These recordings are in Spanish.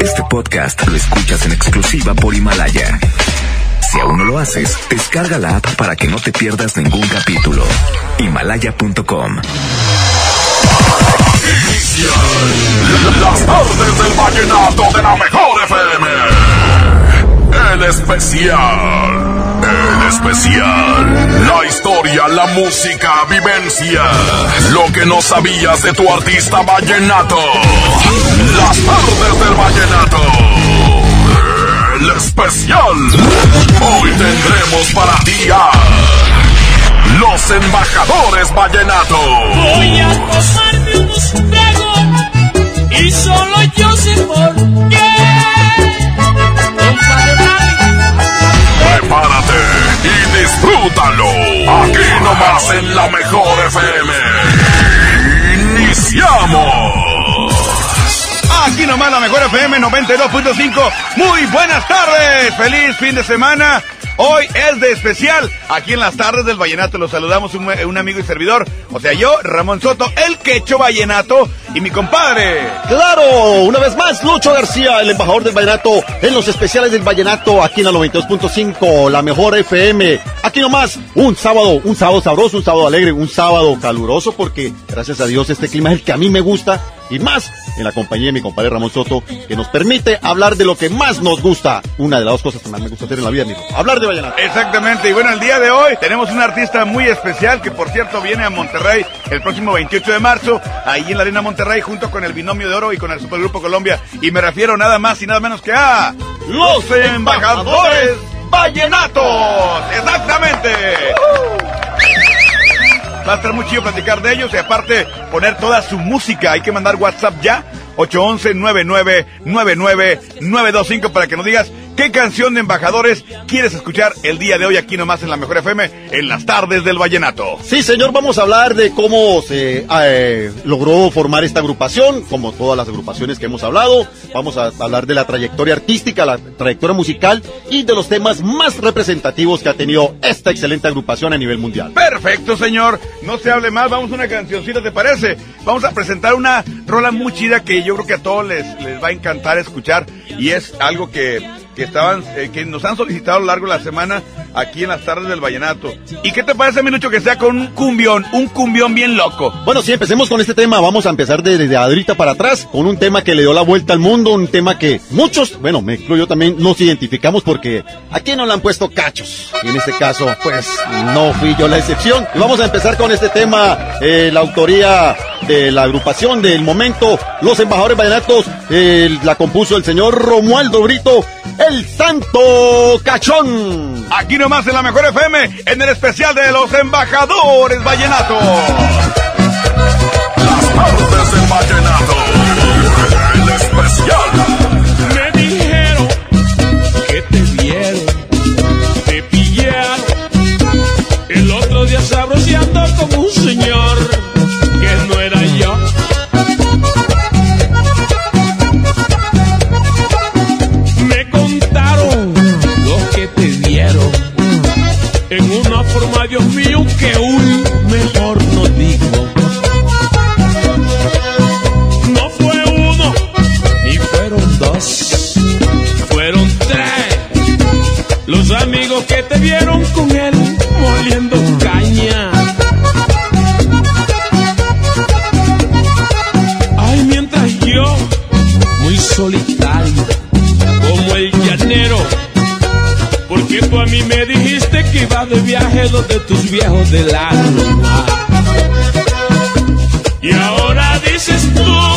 Este podcast lo escuchas en exclusiva por Himalaya. Si aún no lo haces, descarga la app para que no te pierdas ningún capítulo. Himalaya.com. Las tardes del vallenato de la mejor FM. El especial. El especial. La historia, la música, vivencia. Lo que no sabías de tu artista vallenato. Las tardes del vallenato. El especial. Hoy tendremos para ti a los embajadores vallenato. Voy a tomarme unos tragos y solo yo sé por qué. Y disfrútalo. Aquí nomás en la mejor FM. Iniciamos. Aquí nomás la mejor FM 92.5. Muy buenas tardes. Feliz fin de semana. Hoy es de especial. Aquí en las tardes del Vallenato los saludamos un, un amigo y servidor. O sea, yo, Ramón Soto, el quecho Vallenato y mi compadre. Claro, una vez más, Lucho García, el embajador del Vallenato, en los especiales del Vallenato, aquí en la 92.5, la mejor FM. Aquí nomás, un sábado, un sábado sabroso, un sábado alegre, un sábado caluroso, porque gracias a Dios este clima es el que a mí me gusta y más en la compañía de mi compadre Ramón Soto, que nos permite hablar de lo que más nos gusta. Una de las dos cosas que más me gusta hacer en la vida, amigo. Hablar de Vallenato. Exactamente, y bueno, el día de hoy tenemos un artista muy especial que por cierto viene a Monterrey el próximo 28 de marzo, ahí en la Arena Monterrey, junto con el Binomio de Oro y con el Supergrupo Colombia. Y me refiero nada más y nada menos que a los embajadores vallenatos. Exactamente. Va a estar muy chido platicar de ellos y aparte poner toda su música. Hay que mandar WhatsApp ya. 811-9999-925 para que nos digas qué canción de embajadores quieres escuchar el día de hoy aquí nomás en la Mejor FM, en las tardes del Vallenato. Sí, señor, vamos a hablar de cómo se eh, logró formar esta agrupación, como todas las agrupaciones que hemos hablado. Vamos a hablar de la trayectoria artística, la trayectoria musical y de los temas más representativos que ha tenido esta excelente agrupación a nivel mundial. Perfecto, señor. No se hable más, vamos a una cancioncita, ¿te parece? Vamos a presentar una rola muy chida que yo creo que a todos les, les va a encantar escuchar y es algo que, que estaban, eh, que nos han solicitado a lo largo de la semana aquí en las tardes del Vallenato. ¿Y qué te parece, Minucho, que sea con un cumbión, un cumbión bien loco? Bueno, sí, empecemos con este tema. Vamos a empezar desde de ahorita para atrás con un tema que le dio la vuelta al mundo, un tema que muchos, bueno, me incluyo también, nos identificamos porque aquí no le han puesto cachos. Y en este caso, pues, no fui yo la excepción. Y vamos a empezar con este tema, eh, la autoría de la agrupación del momento, los embajadores vallenatos, eh, la compuso el señor Romualdo Brito, el Santo Cachón. Aquí nomás en la Mejor FM, en el especial de los embajadores vallenato. Las tardes del vallenato. El especial. Que te vieron con él moliendo caña. Ay, mientras yo, muy solitario, como el llanero, porque tú a mí me dijiste que ibas de viaje donde tus viejos del alma. Y ahora dices tú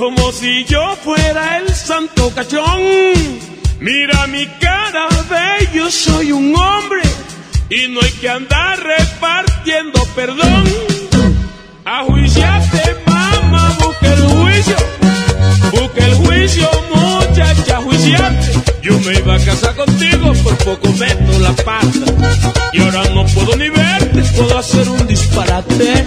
como si yo fuera el santo cachón. Mira mi cara, ve, yo soy un hombre y no hay que andar repartiendo perdón. A juiciarte, mamá, busca el juicio, busca el juicio, muchacha, juiciarte. Yo me iba a casar contigo, por poco meto la pata. Y ahora no puedo ni verte, puedo hacer un disparate.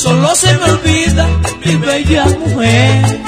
Solo se me olvida mi bella mujer.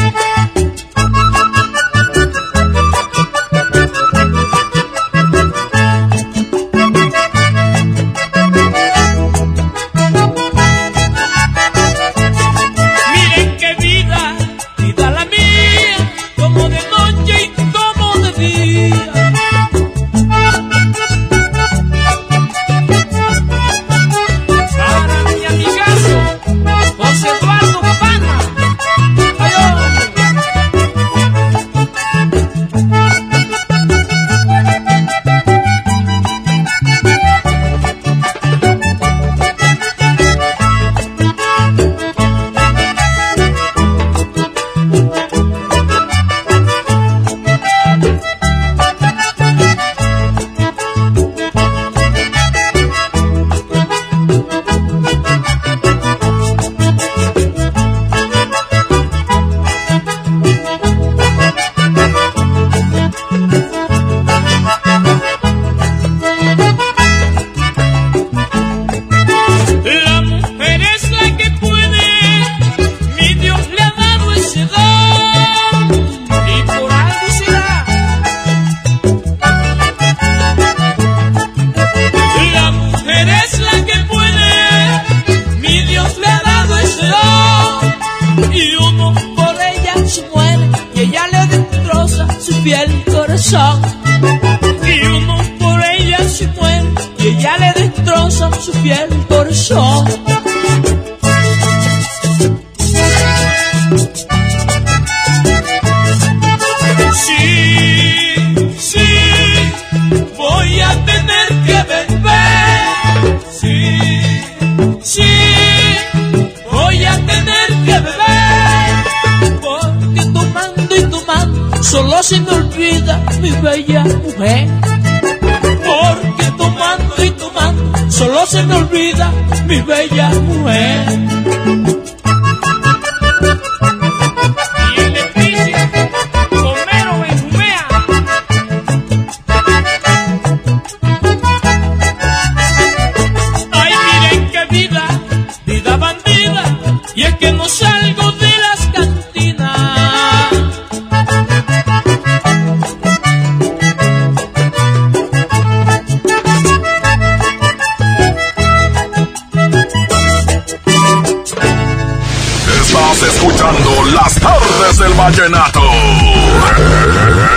Vallenato.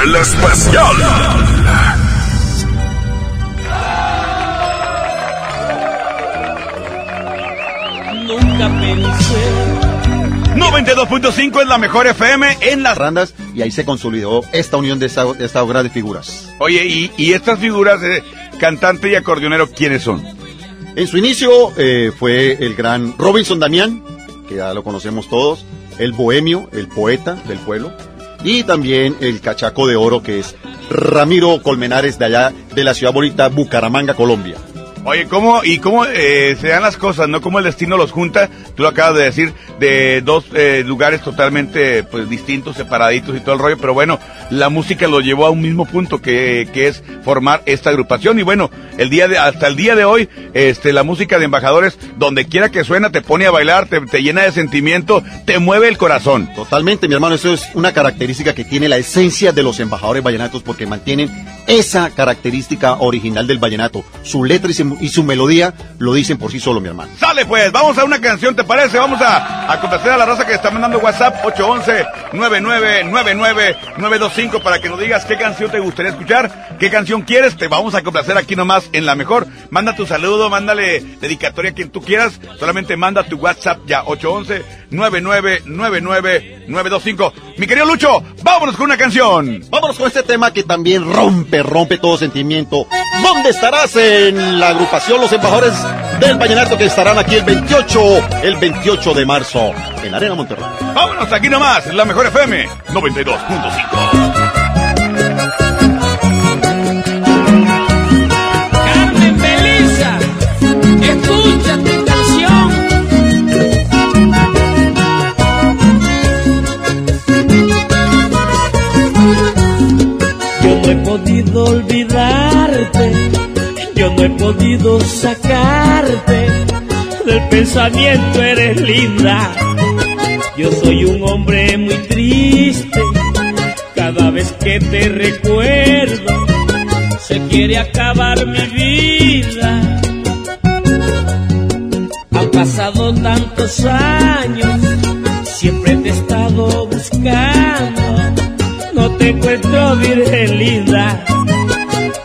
El especial. Nunca pensé 92.5 es la mejor FM en las... Randas y ahí se consolidó esta unión de, esta, de estas grandes figuras. Oye, y, y estas figuras de cantante y acordeonero, ¿quiénes son? En su inicio eh, fue el gran Robinson Damián, que ya lo conocemos todos, el bohemio, el poeta del pueblo, y también el cachaco de oro, que es Ramiro Colmenares de allá de la ciudad bonita Bucaramanga, Colombia. Oye, ¿cómo y cómo eh, se dan las cosas, no? ¿Cómo el destino los junta? Tú lo acabas de decir, de dos eh, lugares totalmente pues distintos, separaditos y todo el rollo, pero bueno, la música lo llevó a un mismo punto que, que es formar esta agrupación y bueno, el día de hasta el día de hoy, este la música de embajadores donde quiera que suena te pone a bailar, te, te llena de sentimiento, te mueve el corazón. Totalmente, mi hermano, eso es una característica que tiene la esencia de los embajadores vallenatos porque mantienen esa característica original del vallenato. Su letra y su, y su melodía lo dicen por sí solo, mi hermano. Sale pues, vamos a una canción, ¿te parece? Vamos a, a complacer a la raza que está mandando WhatsApp 811-9999-925 para que nos digas qué canción te gustaría escuchar, qué canción quieres, te vamos a complacer aquí nomás en la mejor. Manda tu saludo, mándale dedicatoria a quien tú quieras, solamente manda tu WhatsApp ya 811-9999-925. Mi querido Lucho, vámonos con una canción. Vámonos con este tema que también rompe, rompe todo sentimiento. ¿Dónde estarás en la agrupación Los Embajadores del Vallenato que estarán aquí el 28, el 28 de marzo en la Arena Monterrey? Vámonos aquí nomás, en la mejor FM 92.5. Carmen Belisa, escucha tu canción. Yo no he podido olvidarte, yo no he podido sacarte del pensamiento, eres linda. Yo soy un hombre muy triste, cada vez que te recuerdo se quiere acabar mi vida. Han pasado tantos años, siempre te he estado buscando. No te encuentro, virgen linda,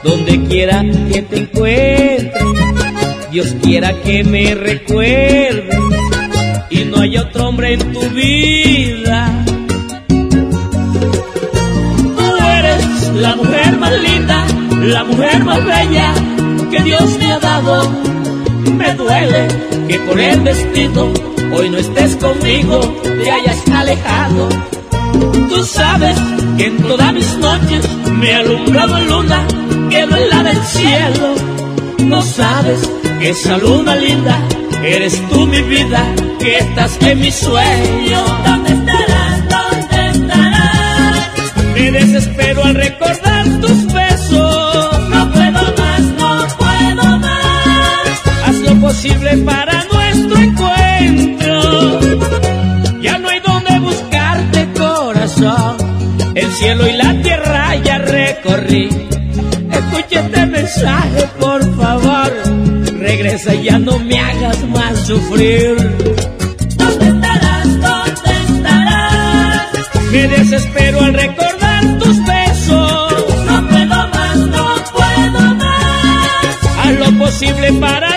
donde quiera que te encuentre. Dios quiera que me recuerde y no hay otro hombre en tu vida. Tú eres la mujer más linda, la mujer más bella que Dios me ha dado. Me duele que por el destino hoy no estés conmigo, te hayas alejado. Tú sabes que en todas mis noches me ha alumbrado luna que no es la del cielo. No sabes que esa luna linda eres tú mi vida, que estás en mi sueño. ¿Dónde estarás? ¿Dónde estarás? Me desespero al recordar tus besos. No puedo más, no puedo más. Haz lo posible para nuestro encuentro. Ya no hay donde buscarte, corazón. El cielo y la tierra ya recorrí. Este mensaje, por favor. Regresa y ya no me hagas más sufrir. ¿Dónde estarás? ¿Dónde estarás? Me desespero al recordar tus besos. No puedo más, no puedo más. Haz lo posible para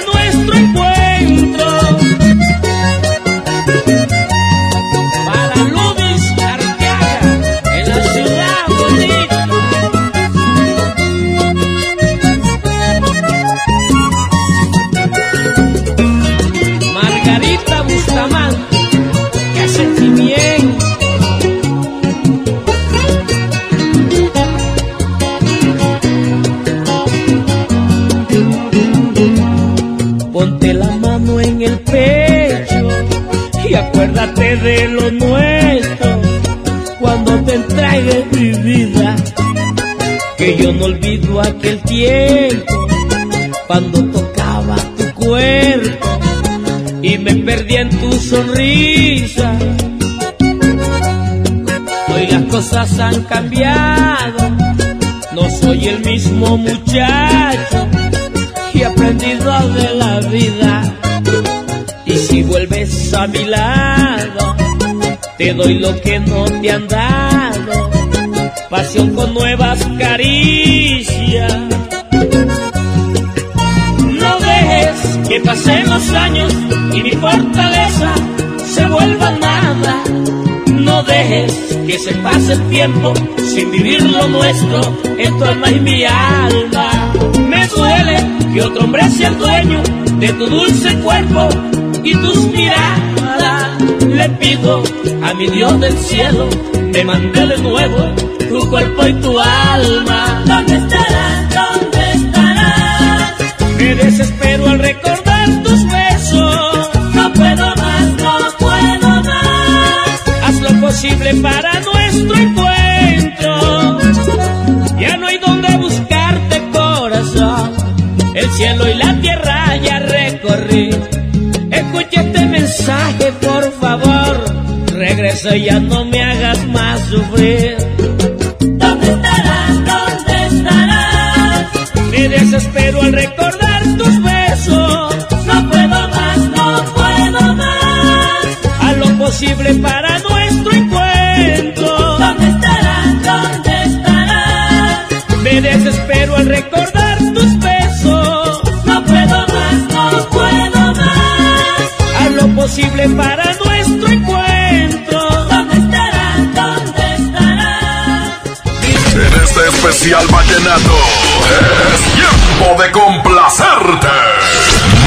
lo nuestro cuando te entregue mi vida. Que yo no olvido aquel tiempo cuando tocaba tu cuerpo y me perdí en tu sonrisa. Hoy las cosas han cambiado, no soy el mismo muchacho y he aprendido de la vida. Y si vuelves a mi lado, te doy lo que no te han dado, pasión con nuevas caricias. No dejes que pasen los años y mi fortaleza se vuelva nada. No dejes que se pase el tiempo sin vivir lo nuestro en tu alma y mi alma. Me duele que otro hombre sea el dueño de tu dulce cuerpo y tus miradas. Le pido a mi Dios del cielo, me mande de nuevo tu cuerpo y tu alma. ¿Dónde estarás? ¿Dónde estarás? Me desespero al recordar tus besos. No puedo más, no puedo más. Haz lo posible para nuestro encuentro. Ya no hay donde buscarte, corazón. El cielo y la tierra ya recorrí. Mensaje, por favor. Regresa y ya no me hagas más sufrir. ¿Dónde estarás? ¿Dónde estarás? Me desespero al recordar tus besos. No puedo más, no puedo más. Haz lo posible para nuestro encuentro. ¿Dónde estarás? ¿Dónde estarás? Me desespero al recordar especial vallenato es tiempo de complacerte.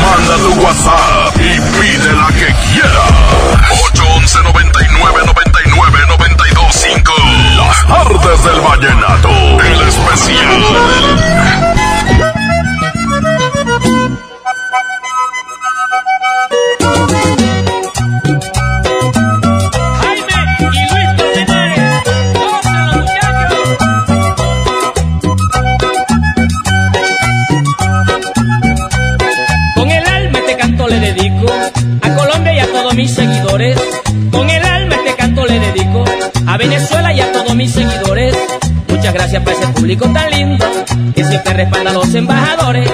Manda tu WhatsApp y pide la que quieras. 811 99 99 92 5. Las tardes del vallenato. El especial. Gracias para ese público tan lindo que siempre respalda a los embajadores.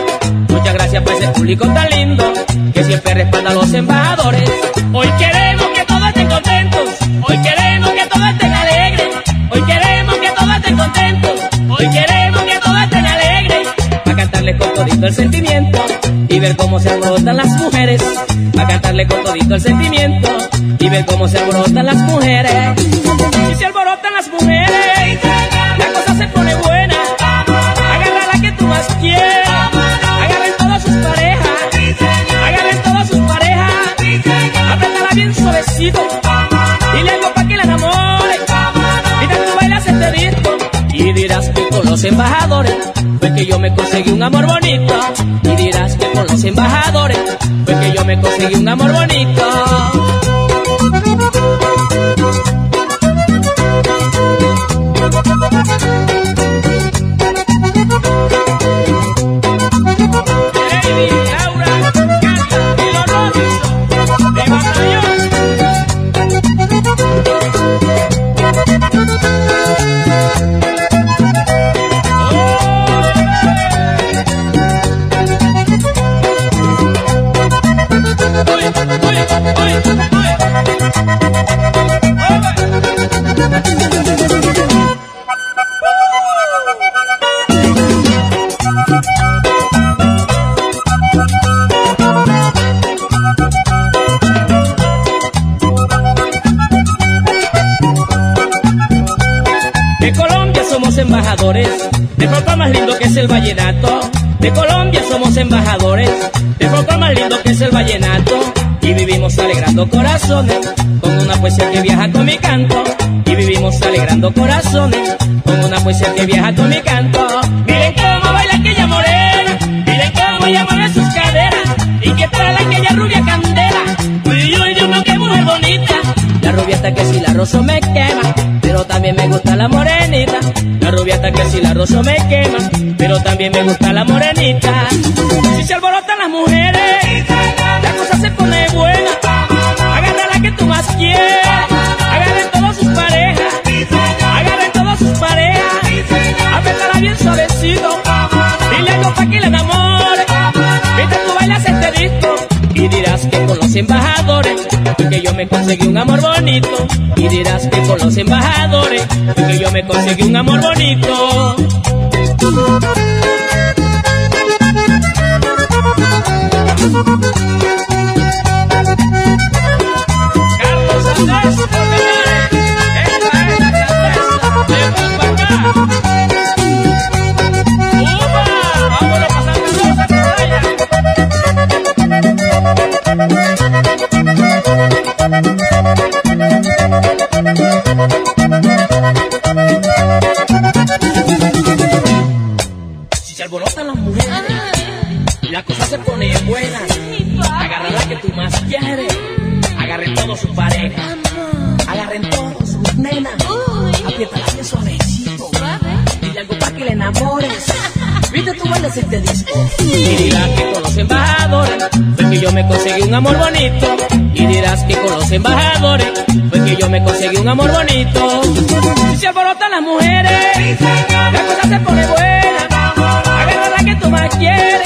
Muchas gracias para ese público tan lindo que siempre respalda a los embajadores. Hoy queremos que todos estén contentos. Hoy queremos que todos estén alegres. Hoy queremos que todos estén contentos. Hoy queremos que todos estén alegres. Para cantarle con todito el sentimiento y ver cómo se alborotan las mujeres. Para cantarle con todito el sentimiento y ver cómo se alborotan las mujeres. Si se Y dirás que con los embajadores fue que yo me conseguí un amor bonito. Y dirás que con los embajadores fue que yo me conseguí un amor bonito. Que es el vallenato. De Colombia somos embajadores, de folclore más lindo que es el vallenato. Y vivimos alegrando corazones, con una poesía que viaja con mi canto. Y vivimos alegrando corazones, con una poesía que viaja con mi canto. Miren cómo baila aquella morena, miren cómo ella mueve sus caderas. Y que trae aquella rubia candela. Uy, uy, Dios mío, qué mujer bonita. La rubia hasta que si la rozo me quema, pero también me gusta la La rubia hasta que si la rozo me quema, pero también me gusta la morenita. Si se alborotan las mujeres, la cosa se pone buena. Agarra la que tú más quieras, agarren todas sus parejas, agarren todas sus parejas, apretala bien suavecito, dile algo pa' que la enamore. Mientras tú bailas este disco y dirás que con los embajadores, me conseguí un amor bonito. Y dirás que con los embajadores que yo me conseguí un amor bonito. Bien suavecito, dile algo para que le enamores. Viste tú bailas este disco y dirás que con los embajadores fue que yo me conseguí un amor bonito y dirás que con los embajadores fue que yo me conseguí un amor bonito. Si se alborotan las mujeres, la cosa se pone buena. Agarra la que tú más quieres,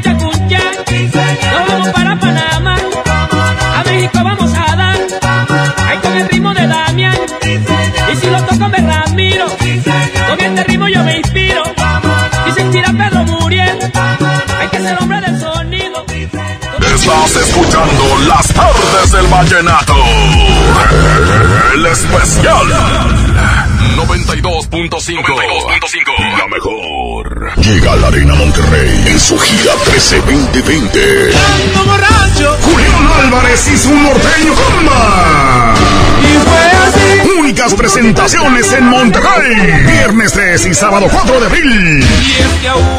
Chacuncha, nos vamos para Panamá. A México vamos a dar, ahí con el ritmo de Damián. Y si lo toco me Ramiro, con este ritmo yo me inspiro. Y sentir a Pedro muriendo, hay que ser hombre del sonido. Estás escuchando las tardes del vallenato. El especial. 92.5. La mejor. Llega a la Arena Monterrey en su gira 13-2020. Julián Álvarez y su norteño Comba. Únicas presentaciones en Monterrey. Viernes 3 y sábado 4 de abril.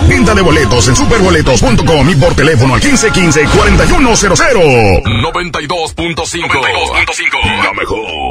Venta de boletos en superboletos.com y por teléfono al 1515-4100. 92.5. La mejor.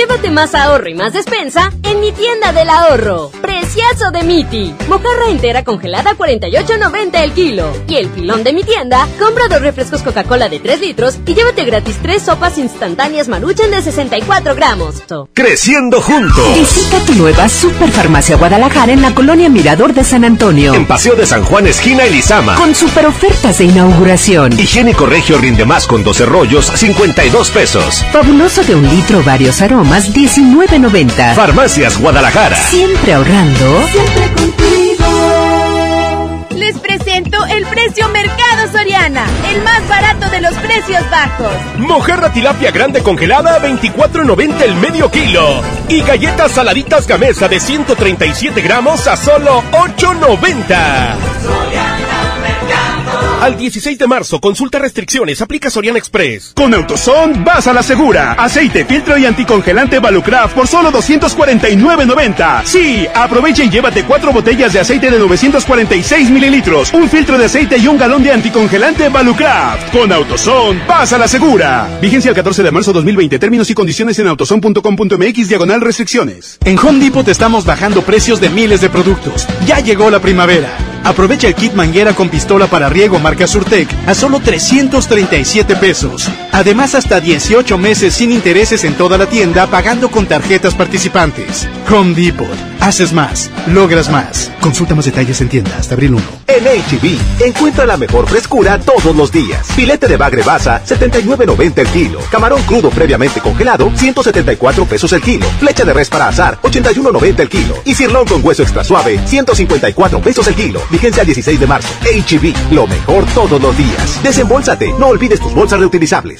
Llévate más ahorro y más despensa en mi tienda del ahorro. Preciazo de Miti. Mojarra entera congelada a 48.90 el kilo. Y el filón de mi tienda, compra dos refrescos Coca-Cola de 3 litros y llévate gratis tres sopas instantáneas Maruchan de 64 gramos. Creciendo juntos. Visita tu nueva Superfarmacia Guadalajara en la colonia Mirador de San Antonio. En Paseo de San Juan, esquina Elizama. Con super ofertas de inauguración. Higiénico Regio rinde más con 12 rollos, 52 pesos. Fabuloso de un litro, varios aromas, 19.90. Farmacias Guadalajara. Siempre ahorrando. Siempre contigo. Les presento el precio Mercado Soriana, el más barato de los precios bajos. Mojarra tilapia grande congelada a 24.90 el medio kilo. Y galletas saladitas gamesa de 137 gramos a solo 8.90. Al 16 de marzo, consulta restricciones, aplica Soriana Express. Con Autoson vas a la segura. Aceite, filtro y anticongelante Valucraft por solo 249.90. Sí, aprovecha y llévate cuatro botellas de aceite de 946 mililitros, un filtro de aceite y un galón de anticongelante Valucraft. Con Autoson vas a la segura. Vigencia el 14 de marzo 2020. Términos y condiciones en autoson.com.mx diagonal restricciones. En Home Depot te estamos bajando precios de miles de productos. Ya llegó la primavera. Aprovecha el kit manguera con pistola para riego marca Surtec a solo 337 pesos. Además, hasta 18 meses sin intereses en toda la tienda pagando con tarjetas participantes. Home Depot. Haces más, logras más. Consulta más detalles en tienda hasta abril 1. En HB, encuentra la mejor frescura todos los días. Filete de bagre basa, 79.90 el kilo. Camarón crudo previamente congelado, 174 pesos el kilo. Flecha de res para azar, 81.90 el kilo. Y cirlón con hueso extra suave, 154 pesos el kilo. Vigencia al 16 de marzo. HB, lo mejor todos los días. Desembolsate, no olvides tus bolsas reutilizables.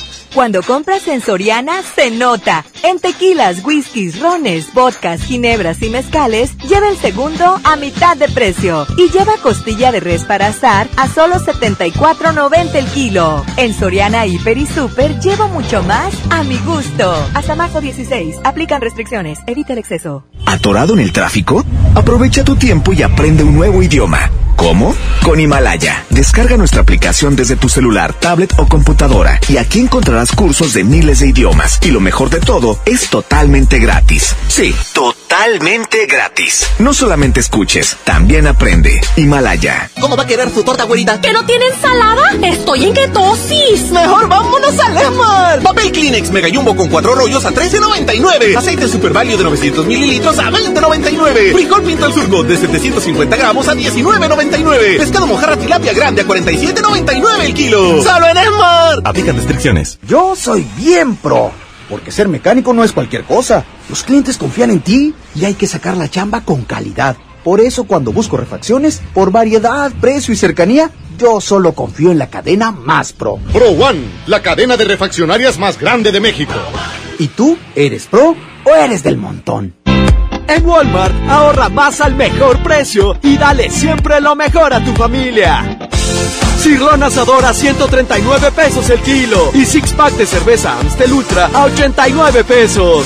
Cuando compras en Soriana, se nota. En tequilas, whiskies, rones, vodkas, ginebras y mezcales, lleva el segundo a mitad de precio. Y lleva costilla de res para asar a solo 74.90 el kilo. En Soriana, Hiper y Super, llevo mucho más a mi gusto. Hasta marzo 16. Aplican restricciones. Evita el exceso. ¿Atorado en el tráfico? Aprovecha tu tiempo y aprende un nuevo idioma. ¿Cómo? Con Himalaya. Descarga nuestra aplicación desde tu celular, tablet o computadora y aquí encontrarás cursos de miles de idiomas. Y lo mejor de todo, es totalmente gratis. Sí, totalmente totalmente gratis. No solamente escuches, también aprende. Himalaya. ¿Cómo va a querer su torta, güerita? ¿Que no tiene ensalada? Estoy en ketosis. Mejor vámonos al Esmar. Papel Kleenex Mega Jumbo con cuatro rollos a 13.99. Aceite Super Value de 900 mililitros a 20.99. Frijol Pinto al Surgo de 750 gramos a 19.99. Pescado mojarra tilapia grande a 47.99 el kilo. ¡Solo en Esmar! Aplican restricciones. Yo soy bien pro. Porque ser mecánico no es cualquier cosa. Los clientes confían en ti y hay que sacar la chamba con calidad. Por eso cuando busco refacciones, por variedad, precio y cercanía, yo solo confío en la cadena más pro. Pro One, la cadena de refaccionarias más grande de México. ¿Y tú eres pro o eres del montón? En Walmart, ahorra más al mejor precio y dale siempre lo mejor a tu familia. Cirlón asador a 139 pesos el kilo y six pack de cerveza Amstel Ultra a 89 pesos.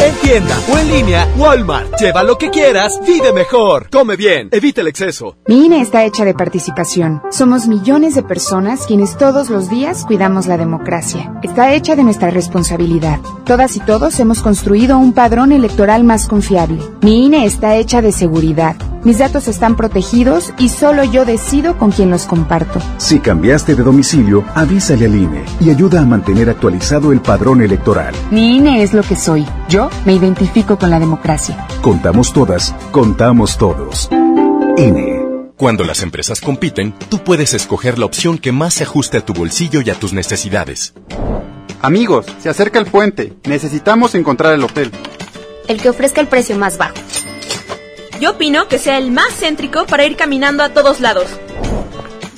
En tienda o en línea, Walmart. Lleva lo que quieras, vive mejor. Come bien, evita el exceso. Mi INE está hecha de participación. Somos millones de personas quienes todos los días cuidamos la democracia. Está hecha de nuestra responsabilidad. Todas y todos hemos construido un padrón electoral más confiable. Mi INE está hecha de seguridad. Mis datos están protegidos y solo yo decido con quién los comparto. Si cambiaste de domicilio, avísale al INE y ayuda a mantener actualizado el padrón electoral. Mi INE es lo que soy. Yo me identifico con la democracia. Contamos todas, contamos todos. INE. Cuando las empresas compiten, tú puedes escoger la opción que más se ajuste a tu bolsillo y a tus necesidades. Amigos, se acerca el puente. Necesitamos encontrar el hotel. El que ofrezca el precio más bajo. Yo opino que sea el más céntrico para ir caminando a todos lados.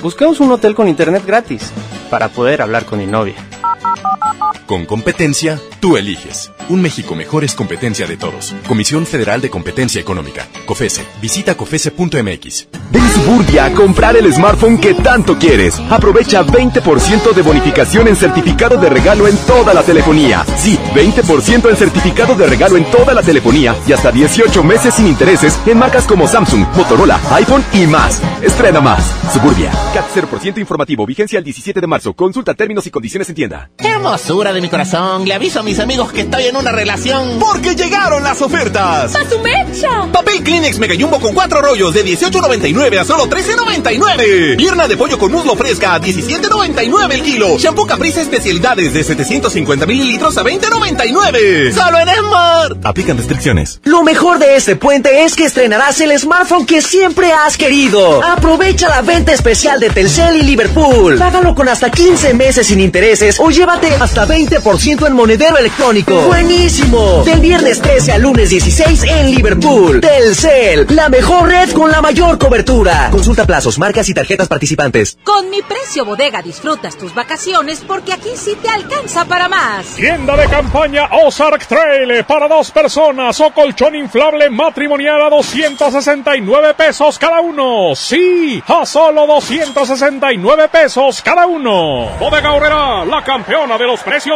Busquemos un hotel con internet gratis para poder hablar con mi novia. Con competencia, tú eliges. Un México mejor es competencia de todos. Comisión Federal de Competencia Económica. COFESE. Visita COFESE.mx. Ven a Suburbia a comprar el smartphone que tanto quieres. Aprovecha 20% de bonificación en certificado de regalo en toda la telefonía. Sí, 20% en certificado de regalo en toda la telefonía y hasta 18 meses sin intereses en marcas como Samsung, Motorola, iPhone y más. Estrena más. Suburbia. CAT 0% informativo. Vigencia el 17 de marzo. Consulta términos y condiciones en tienda. ¡Qué hermosura de mi corazón! Le aviso a mis amigos que estoy en una relación. Porque llegaron las ofertas. ¡A su mecha! Papel Kleenex Mega Jumbo con cuatro rollos de 18.99 a solo 13.99. Pierna de pollo con muslo fresca a 17.99 el kilo. Shampoo Caprice especialidades de 750 mililitros a 20.99. Solo en Smart. Aplican restricciones. Lo mejor de este puente es que estrenarás el smartphone que siempre has querido. Aprovecha la venta especial de Telcel y Liverpool. Págalo con hasta 15 meses sin intereses o llévate hasta 20% en monedero electrónico. ¡Buenísimo! Del viernes 13 al lunes 16 en Liverpool. Telcel, la mejor red con la mayor cobertura. Consulta plazos, marcas y tarjetas participantes. Con mi precio bodega disfrutas tus vacaciones porque aquí sí te alcanza para más. Tienda de campaña Ozark Trail para dos personas o colchón inflable matrimonial a 269 pesos cada uno. Sí, a solo 269 pesos cada uno. Bodega Horrera, la campeona de los precios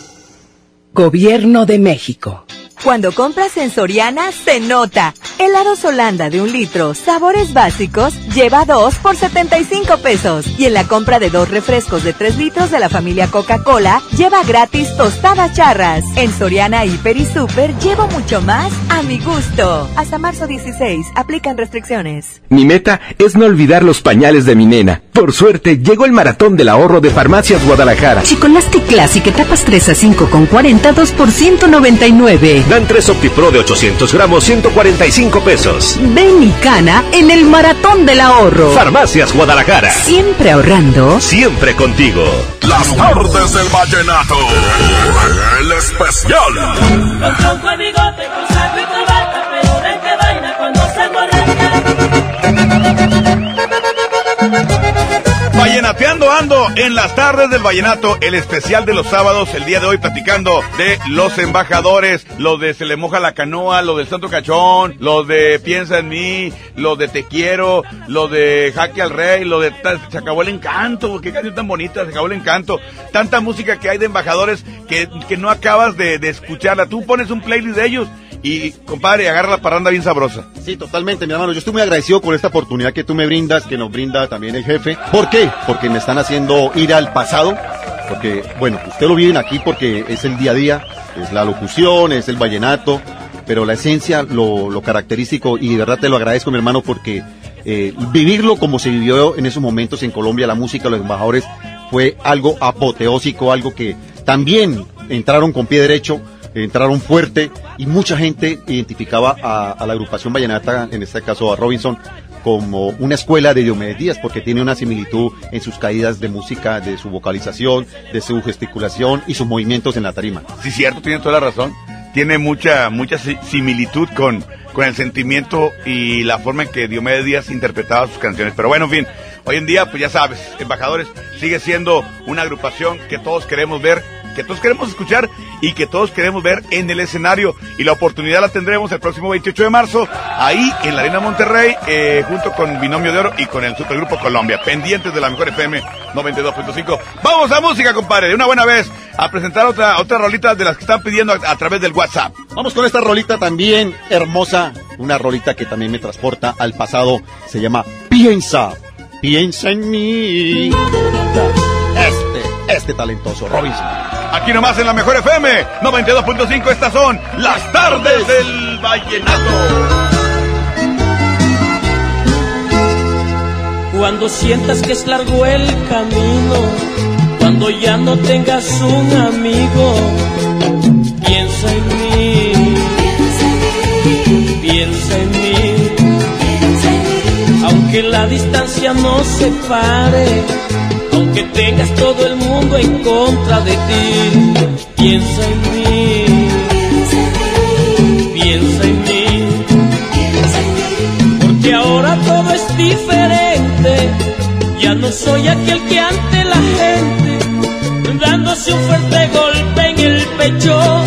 Gobierno de México. Cuando compras en Soriana, se nota. Helados Holanda de un litro, sabores básicos, lleva dos por 75 pesos. Y en la compra de dos refrescos de 3 litros de la familia Coca-Cola, lleva gratis tostadas charras. En Soriana, Hiper y Super, llevo mucho más a mi gusto. Hasta marzo 16, aplican restricciones. Mi meta es no olvidar los pañales de mi nena. Por suerte, llegó el maratón del ahorro de Farmacias Guadalajara. Chicolastic Classic etapas 3 a 5 con 40, 2 por 199. Dan 3 OptiPro de 800 gramos, 145 pesos. Ven y cana en el maratón del ahorro. Farmacias Guadalajara. Siempre ahorrando. Siempre contigo. Las tardes del vallenato. El especial. Con tronco y bigote, con saco y corbata, pero ven que vaina cuando se Vallenateando ando en las tardes del vallenato, el especial de los sábados, el día de hoy platicando de los embajadores, lo de Se le moja la canoa, lo del Santo Cachón, lo de Piensa en mí, lo de Te quiero, lo de Jaque al Rey, lo de Se acabó el encanto, qué canción tan bonita, Se acabó el encanto. Tanta música que hay de embajadores que, que no acabas de escucharla. Tú pones un playlist de ellos y compadre, agarra la parranda bien sabrosa. Sí, totalmente, mi hermano. Yo estoy muy agradecido con esta oportunidad que tú me brindas, que nos brinda también el jefe. ¿Por qué? Porque me están haciendo ir al pasado. Porque, bueno, usted lo viven aquí porque es el día a día, es la locución, es el vallenato, pero la esencia, lo, lo característico, y de verdad te lo agradezco, mi hermano, porque eh, vivirlo como se vivió en esos momentos en Colombia, la música, los embajadores, fue algo apoteósico, algo que también entraron con pie derecho entraron fuerte y mucha gente identificaba a, la agrupación vallenata, en este caso a Robinson, como una escuela de Diomedes Díaz, porque tiene una similitud en sus caídas de música, de su vocalización, de su gesticulación y sus movimientos en la tarima. Sí, cierto, tiene toda la razón. Tiene mucha, mucha similitud con, con el sentimiento y la forma en que Diomedes Díaz interpretaba sus canciones. Pero bueno, en fin, hoy en día, pues ya sabes, Embajadores sigue siendo una agrupación que todos queremos ver que todos queremos escuchar y que todos queremos ver en el escenario. Y la oportunidad la tendremos el próximo 28 de marzo, ahí en la Arena Monterrey, eh, junto con Binomio de Oro y con el Supergrupo Colombia, pendientes de la mejor FM 92.5. Vamos a música, compadre, de una buena vez, a presentar otra, otra rolita de las que están pidiendo a, a través del WhatsApp. Vamos con esta rolita también hermosa, una rolita que también me transporta al pasado, se llama Piensa, piensa en mí. Este talentoso Robinson. Aquí nomás en la mejor FM 92.5 estas son las tardes del vallenato. Cuando sientas que es largo el camino, cuando ya no tengas un amigo, piensa en mí, piensa en mí, aunque la distancia nos separe aunque tengas todo el mundo en contra de ti, piensa en mí, piensa en mí, porque ahora todo es diferente, ya no soy aquel que ante la gente, dándose un fuerte golpe en el pecho,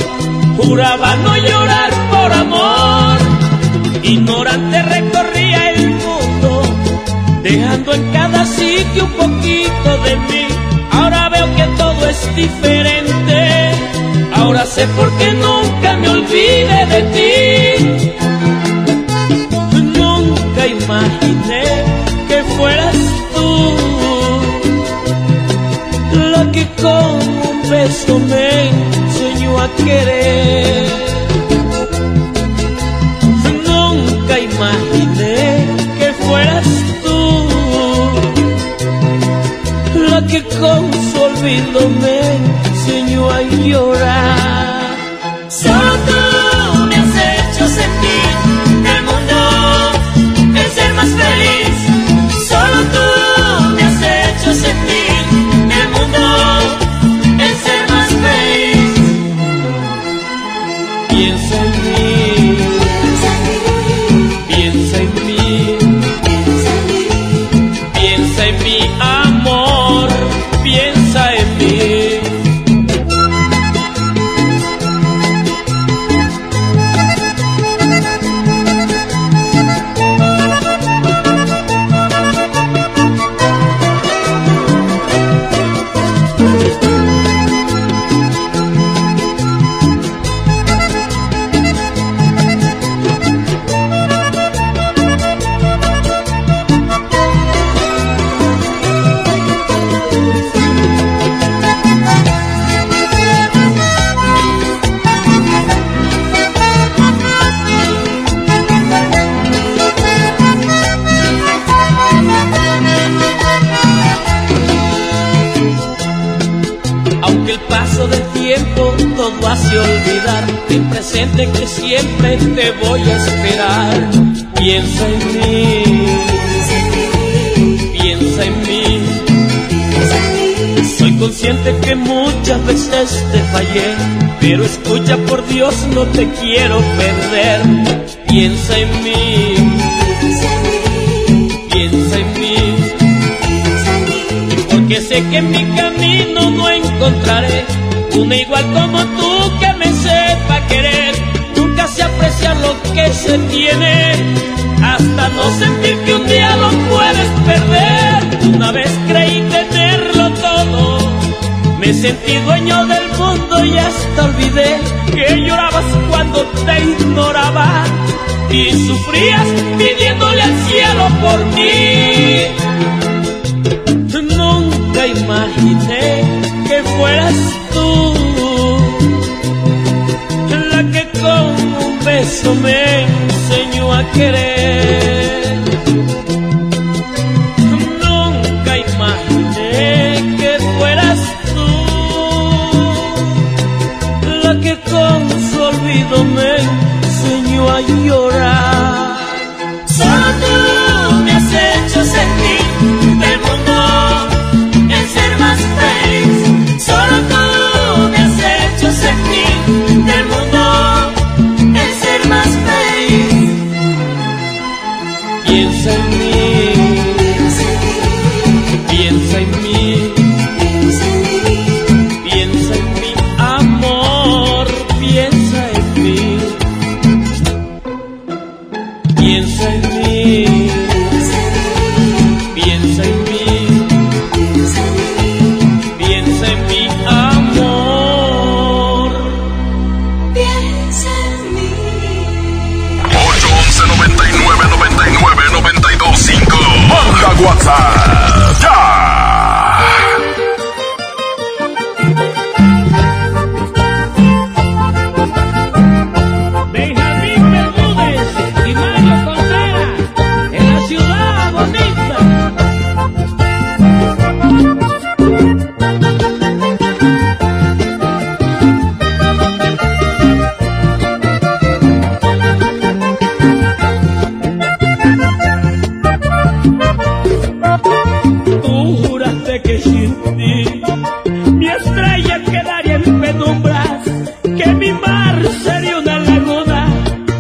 juraba no llorar por amor, ignorante mundo, dejando en cada sitio un poquito de mí. Ahora veo que todo es diferente. Ahora sé por qué nunca me olvidé de ti. Nunca imaginé que fueras tú la que con un beso me enseñó a querer. Que con su olvido me enseñó a llorar. voy a esperar. Piensa en mí. Piensa en mí. Soy consciente que muchas veces te fallé, pero escucha por Dios, no te quiero perder. Piensa en mí. Piensa en mí. Porque sé que en mi camino no encontraré una igual como tú. lo que se tiene, hasta no sentir que un día lo puedes perder. Una vez creí tenerlo todo, me sentí dueño del mundo y hasta olvidé que llorabas cuando te ignoraba y sufrías pidiéndole al cielo por mí. Nunca imaginé que fueras eso me enseñó a querer.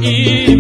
e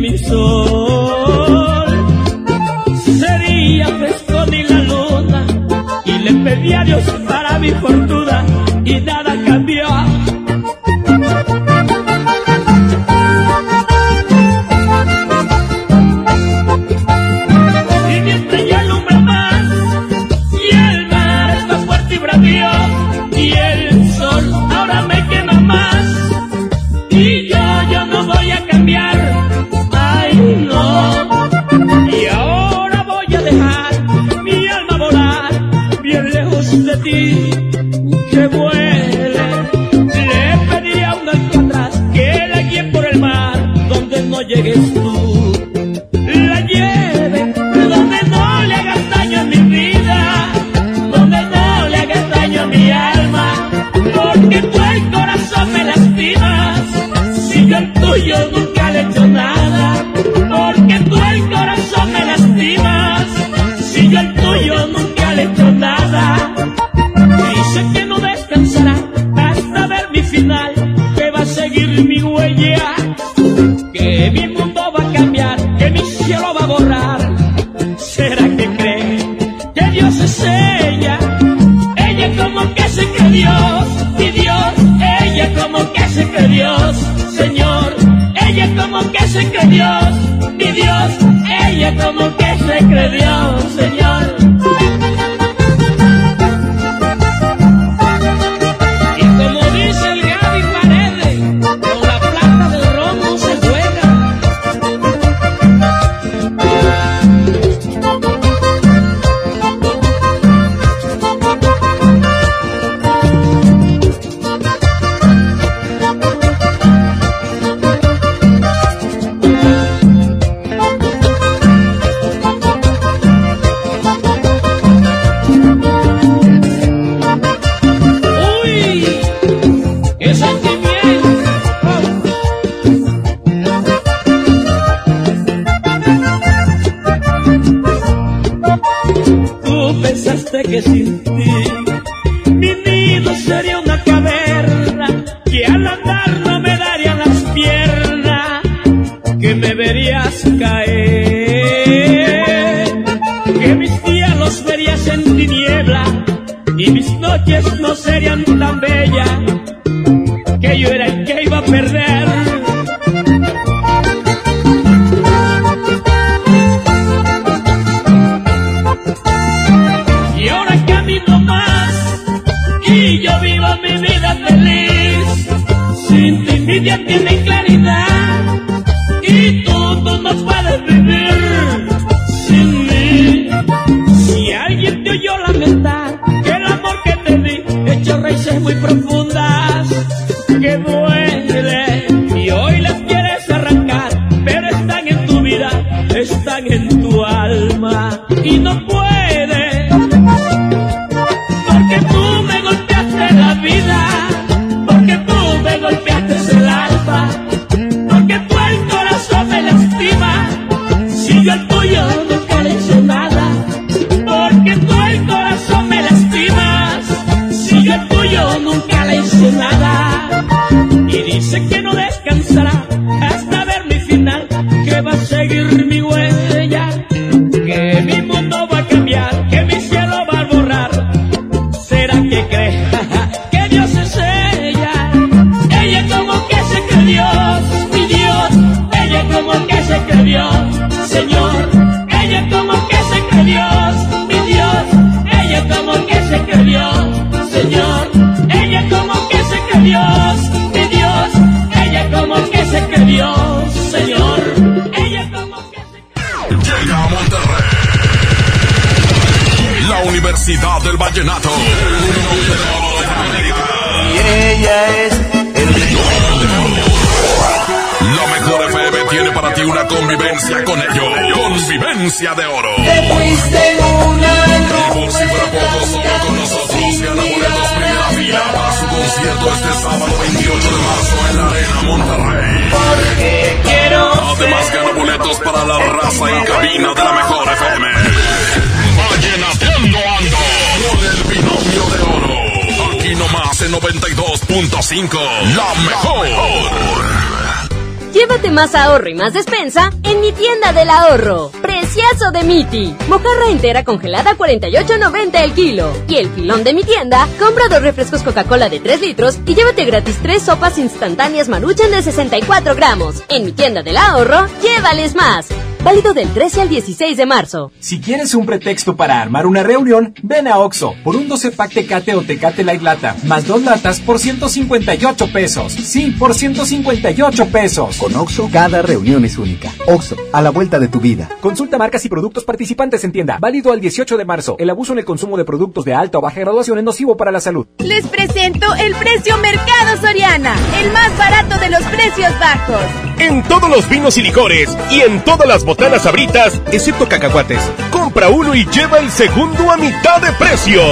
más ahorro y más despensa en mi tienda del ahorro. Precioso de Miti. Mojarra entera congelada a 48.90 el kilo. Y el filón de mi tienda, compra dos refrescos Coca-Cola de 3 litros y llévate gratis tres sopas instantáneas Maruchan de 64 gramos. En mi tienda del ahorro, llévales más. Válido del 13 al 16 de marzo. Si quieres un pretexto para armar una reunión, ven a Oxo por un 12 pack Tecate o Tecate Light Lata, más dos latas por 158 pesos. Sí, por 158 pesos. Con Oxo, cada reunión es única. Oxo, a la vuelta de tu vida. Consulta marcas y productos participantes en tienda. Válido al 18 de marzo. El abuso en el consumo de productos de alta o baja graduación es nocivo para la salud. Les presento el precio Mercado Soriana, el más barato de los precios bajos. En todos los vinos y licores y en todas las botanas sabritas, excepto cacahuates. Compra uno y lleva el segundo a mitad de precio.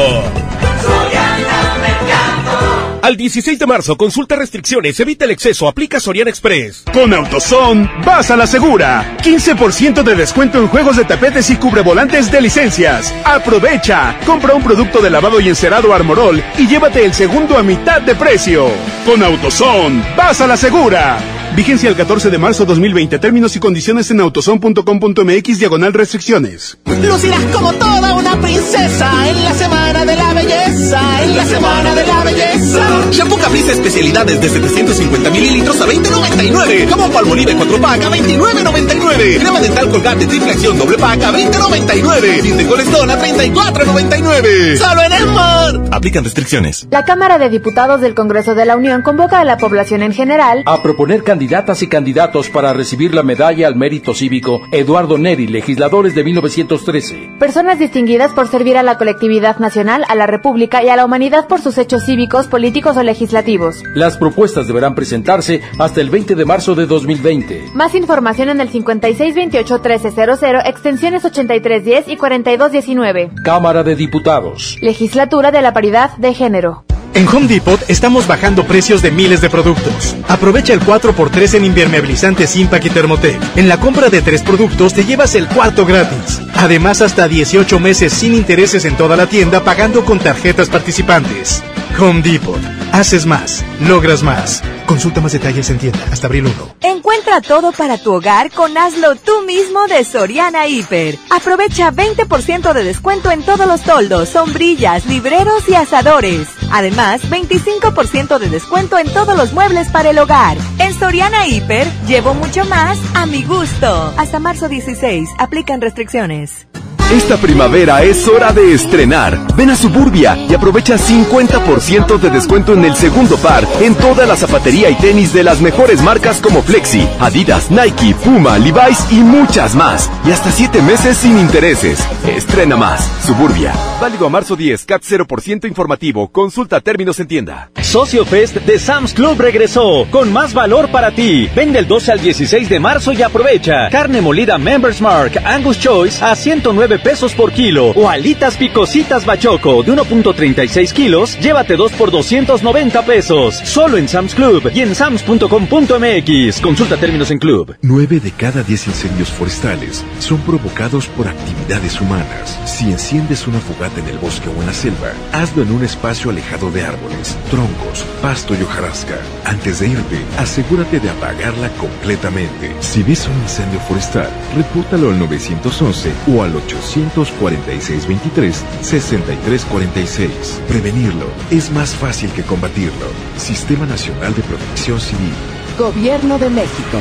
Al 16 de marzo, consulta restricciones, evita el exceso, aplica Soriana Express. Con AutoZone, vas a la segura. 15% de descuento en juegos de tapetes y cubrevolantes de licencias. Aprovecha. Compra un producto de lavado y encerado Armorol y llévate el segundo a mitad de precio. Con AutoZone, vas a la segura. Vigencia el 14 de marzo 2020. Términos y condiciones en autozone.com.mx diagonal restricciones. Lucirás como toda una princesa en la semana de la belleza, en la semana de la belleza. Shampoo Caprice especialidades de 750 mililitros a 20.99. Jabón Palmolive 4 pack a 29.99. Crema dental colgate triple acción doble pack a 20.99. Tinte Colestón a 34.99. Solo en Esmar. Aplican restricciones. La Cámara de Diputados del Congreso de la Unión convoca a la población en general a proponer candidatas y candidatos para recibir la medalla al mérito cívico Eduardo Neri, legisladores de 1913. personas distinguidas por servir a la colectividad nacional, a la República y a la humanidad por sus hechos cívicos, políticos o legislativos. Las propuestas deberán presentarse hasta el 20 de marzo de 2020. Más información en el 5628-1300, extensiones 8310 y 4219. Cámara de Diputados. Legislatura de la Paridad de Género. En Home Depot estamos bajando precios de miles de productos. Aprovecha el 4x3 en impermeabilizantes Impact y Thermotec. En la compra de tres productos te llevas el cuarto gratis. Además, hasta 18 meses sin intereses en toda la tienda pagando con tarjetas participantes. Home Depot. Haces más, logras más. Consulta más detalles en tienda hasta abril 1. Encuentra todo para tu hogar con Hazlo tú mismo de Soriana Hiper. Aprovecha 20% de descuento en todos los toldos, sombrillas, libreros y asadores. Además, 25% de descuento en todos los muebles para el hogar. En Soriana Hiper, llevo mucho más a mi gusto. Hasta marzo 16, aplican restricciones. Esta primavera es hora de estrenar. Ven a Suburbia y aprovecha 50% de descuento en el segundo par en toda la zapatería y tenis de las mejores marcas como Flexi, Adidas, Nike, Puma, Levi's y muchas más. Y hasta 7 meses sin intereses. Estrena más. Suburbia. Válido a marzo 10, CAT 0% informativo. Consulta términos en tienda. Socio Fest de Sam's Club regresó con más valor para ti. Ven del 12 al 16 de marzo y aprovecha. Carne molida Members Mark Angus Choice a 109 pesos por kilo o alitas picositas bachoco de 1.36 kilos, llévate 2 por 290 pesos. Solo en Sam's Club y en sams.com.mx. Consulta términos en club. 9 de cada 10 incendios forestales son provocados por actividades humanas. Si enciendes una fogata en el bosque o en la selva, hazlo en un espacio alejado de árboles, troncos, pasto y hojarasca. Antes de irte, asegúrate de apagarla completamente. Si ves un incendio forestal, repórtalo al 911 o al 846-23-6346. Prevenirlo es más fácil que combatirlo. Sistema Nacional de Protección Civil. Gobierno de México.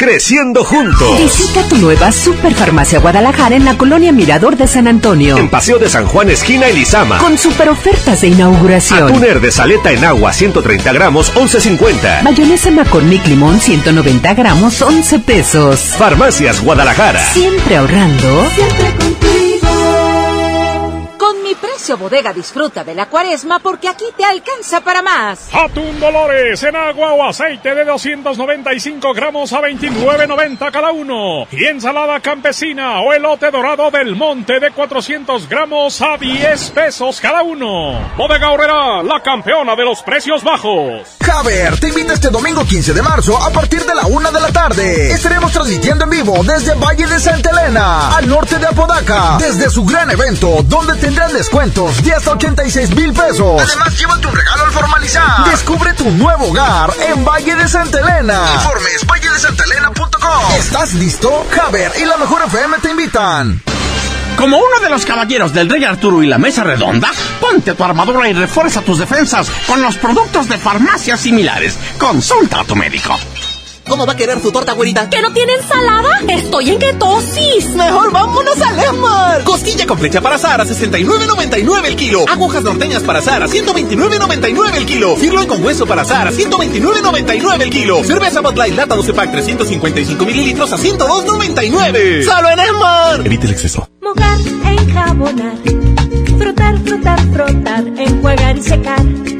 Creciendo juntos. Visita tu nueva Superfarmacia Guadalajara en la colonia Mirador de San Antonio. En Paseo de San Juan, esquina Elizama. Con super ofertas de inauguración. Atún de saleta en agua, 130 gramos, 11.50. Mayonesa McCormick Limón, 190 gramos, 11 pesos. Farmacias Guadalajara. Siempre ahorrando. Siempre contigo. Precio bodega disfruta de la cuaresma porque aquí te alcanza para más. Atún Dolores en agua o aceite de 295 gramos a 29.90 cada uno. Y ensalada campesina o elote dorado del monte de 400 gramos a 10 pesos cada uno. Bodega Horrera, la campeona de los precios bajos. Javer te invita este domingo 15 de marzo a partir de la una de la tarde. Estaremos transmitiendo en vivo desde Valle de Santa Elena, al norte de Apodaca, desde su gran evento donde tendrán descuentos de hasta 86 mil pesos. Además, llévate un regalo al formalizar. Descubre tu nuevo hogar en Valle de Santa Elena. Informes valledesantaelena.com. ¿Estás listo? Javer y la mejor FM te invitan. Como uno de los caballeros del Rey Arturo y la Mesa Redonda, ponte tu armadura y refuerza tus defensas con los productos de farmacias similares. Consulta a tu médico. ¿Cómo va a querer su torta, güerita? ¿Que no tiene ensalada? Estoy en ketosis. Mejor vámonos a Lemar. Costilla con flecha para asar a 69.99 el kilo. Agujas norteñas para asar a 129.99 el kilo. Firloin con hueso para asar a 129.99 el kilo. Cerveza Bud Light lata 12 pack 355 mililitros a 102.99. ¡Solo en Esmar! Evite el exceso. Mojar, enjabonar, frotar, frotar, frotar, enjuagar y secar.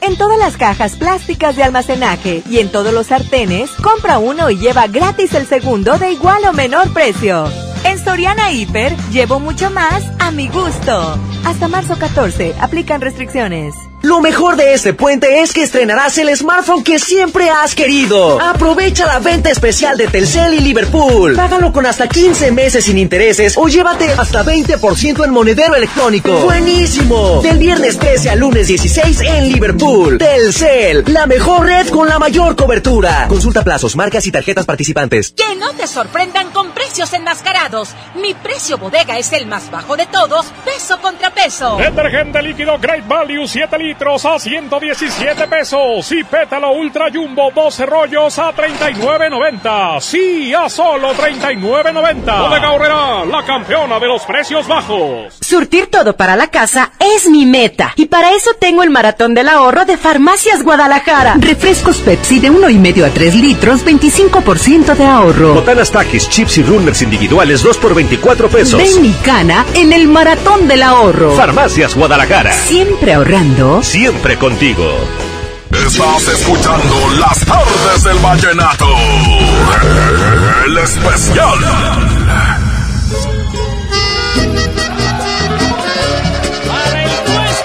En todas las cajas plásticas de almacenaje y en todos los sartenes, compra uno y lleva gratis el segundo de igual o menor precio. En Soriana Hiper, llevo mucho más a mi gusto. Hasta marzo 14, aplican restricciones. Lo mejor de este puente es que estrenarás el smartphone que siempre has querido. Aprovecha la venta especial de Telcel y Liverpool. Págalo con hasta 15 meses sin intereses o llévate hasta 20% en monedero electrónico. ¡Buenísimo! Del viernes 13 al lunes 16 en Liverpool. Telcel, la mejor red con la mayor cobertura. Consulta plazos, marcas y tarjetas participantes. Que no te sorprendan con precios enmascarados. Mi precio bodega es el más bajo de todos, peso contra peso. Detergente líquido Great Value 7 litros a 117 pesos y pétalo ultra jumbo 12 rollos a 39.90. Sí, a solo 39.90. Bodega Horrera, la campeona de los precios bajos. Surtir todo para la casa es mi meta. Y para eso tengo el maratón del ahorro de Farmacias Guadalajara. Refrescos Pepsi de 1,5 a 3 litros, 25% de ahorro. Botanas Takis, chips y runners individuales 2 por 24 pesos. Ven y cana en el maratón del ahorro. Farmacias Guadalajara. Siempre ahorrando. Siempre contigo. Estás escuchando las tardes del vallenato. El especial.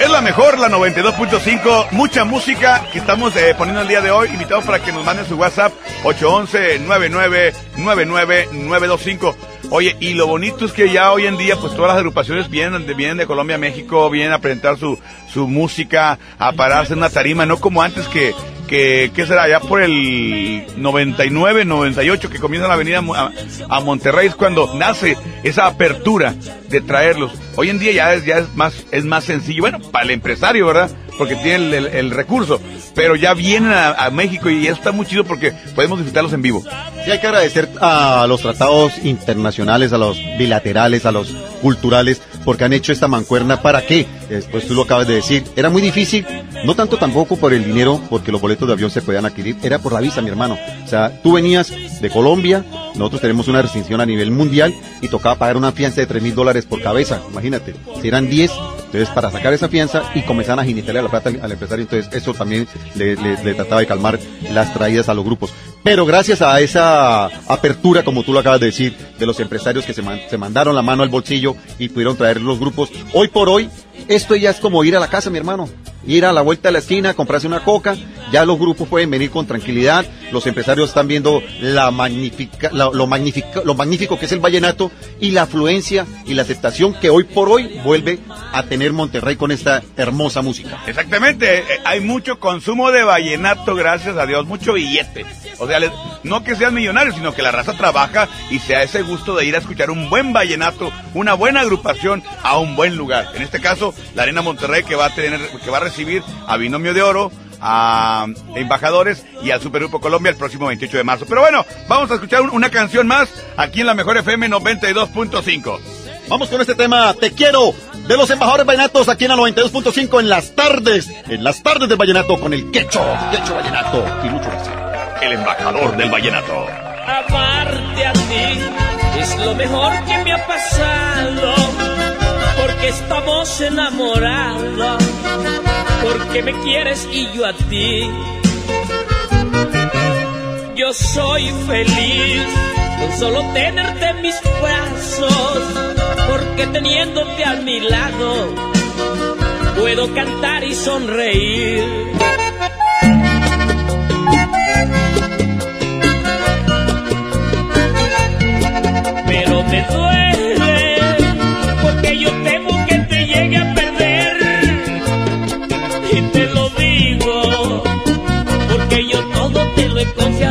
Es la mejor, la 92.5. Mucha música que estamos eh, poniendo el día de hoy. Invitados para que nos manden su WhatsApp 811-999925. Oye, y lo bonito es que ya hoy en día, pues todas las agrupaciones vienen de, vienen de Colombia, México, vienen a presentar su, su música, a pararse en una tarima, no como antes que, que, ¿qué será? Ya por el 99, 98 que comienza la avenida a, a Monterrey es cuando nace esa apertura de traerlos. Hoy en día ya es, ya es más, es más sencillo, bueno, para el empresario, ¿verdad? Porque tiene el, recurso, pero ya vienen a, México y eso está muy chido porque podemos disfrutarlos en vivo. Sí, hay que agradecer a los tratados internacionales, a los bilaterales, a los culturales, porque han hecho esta mancuerna. ¿Para qué? Después tú lo acabas de decir. Era muy difícil, no tanto tampoco por el dinero, porque los boletos de avión se podían adquirir, era por la visa, mi hermano. O sea, tú venías de Colombia, nosotros tenemos una restricción a nivel mundial y tocaba pagar una fianza de 3 mil dólares por cabeza, imagínate. Si eran 10, entonces para sacar esa fianza y comenzaban a jinetearle a la plata al, empresario, entonces eso también le, trataba de calmar las traídas a los grupos. Pero gracias a esa apertura, como tú lo acabas de decir, de los empresarios que se mandaron la mano al bolsillo y pudieron traer los grupos, hoy por hoy, esto ya es como ir a la casa, mi hermano. Ir a la vuelta de la esquina, comprarse una coca, ya los grupos pueden venir con tranquilidad, los empresarios están viendo lo, magnífico, que es el vallenato y la afluencia y la aceptación que hoy por hoy vuelve a tener Monterrey con esta hermosa música. Exactamente, eh, hay mucho consumo de vallenato, gracias a Dios, mucho billete. O sea, no que sean millonarios, sino que la raza trabaja y se da ese gusto de ir a escuchar un buen vallenato, una buena agrupación a un buen lugar. En este caso, la Arena Monterrey que va a tener, que va recibir a Binomio de Oro, a Embajadores y al Supergrupo Colombia el próximo 28 de marzo. Pero bueno, vamos a escuchar un- una canción más aquí en la Mejor FM 92.5. Vamos con este tema, Te quiero, de los embajadores vallenatos aquí en la 92.5 en las tardes, en las tardes del vallenato con el Quecho, Quecho Vallenato y Lucho García. El embajador del vallenato. Amarte a ti es lo mejor que me ha pasado, porque estamos enamorados, porque me quieres y yo a ti. Yo soy feliz con solo tenerte en mis brazos, porque teniéndote a mi lado puedo cantar y sonreír.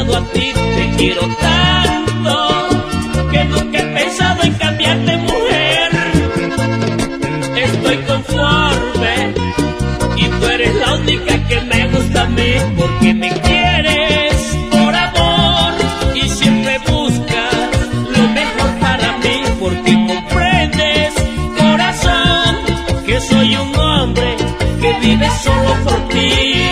A ti te quiero tanto que nunca he pensado en cambiarte mujer. Estoy conforme y tú eres la única que me gusta a mí porque me quieres por amor y siempre buscas lo mejor para mí porque comprendes corazón que soy un hombre que vive solo por ti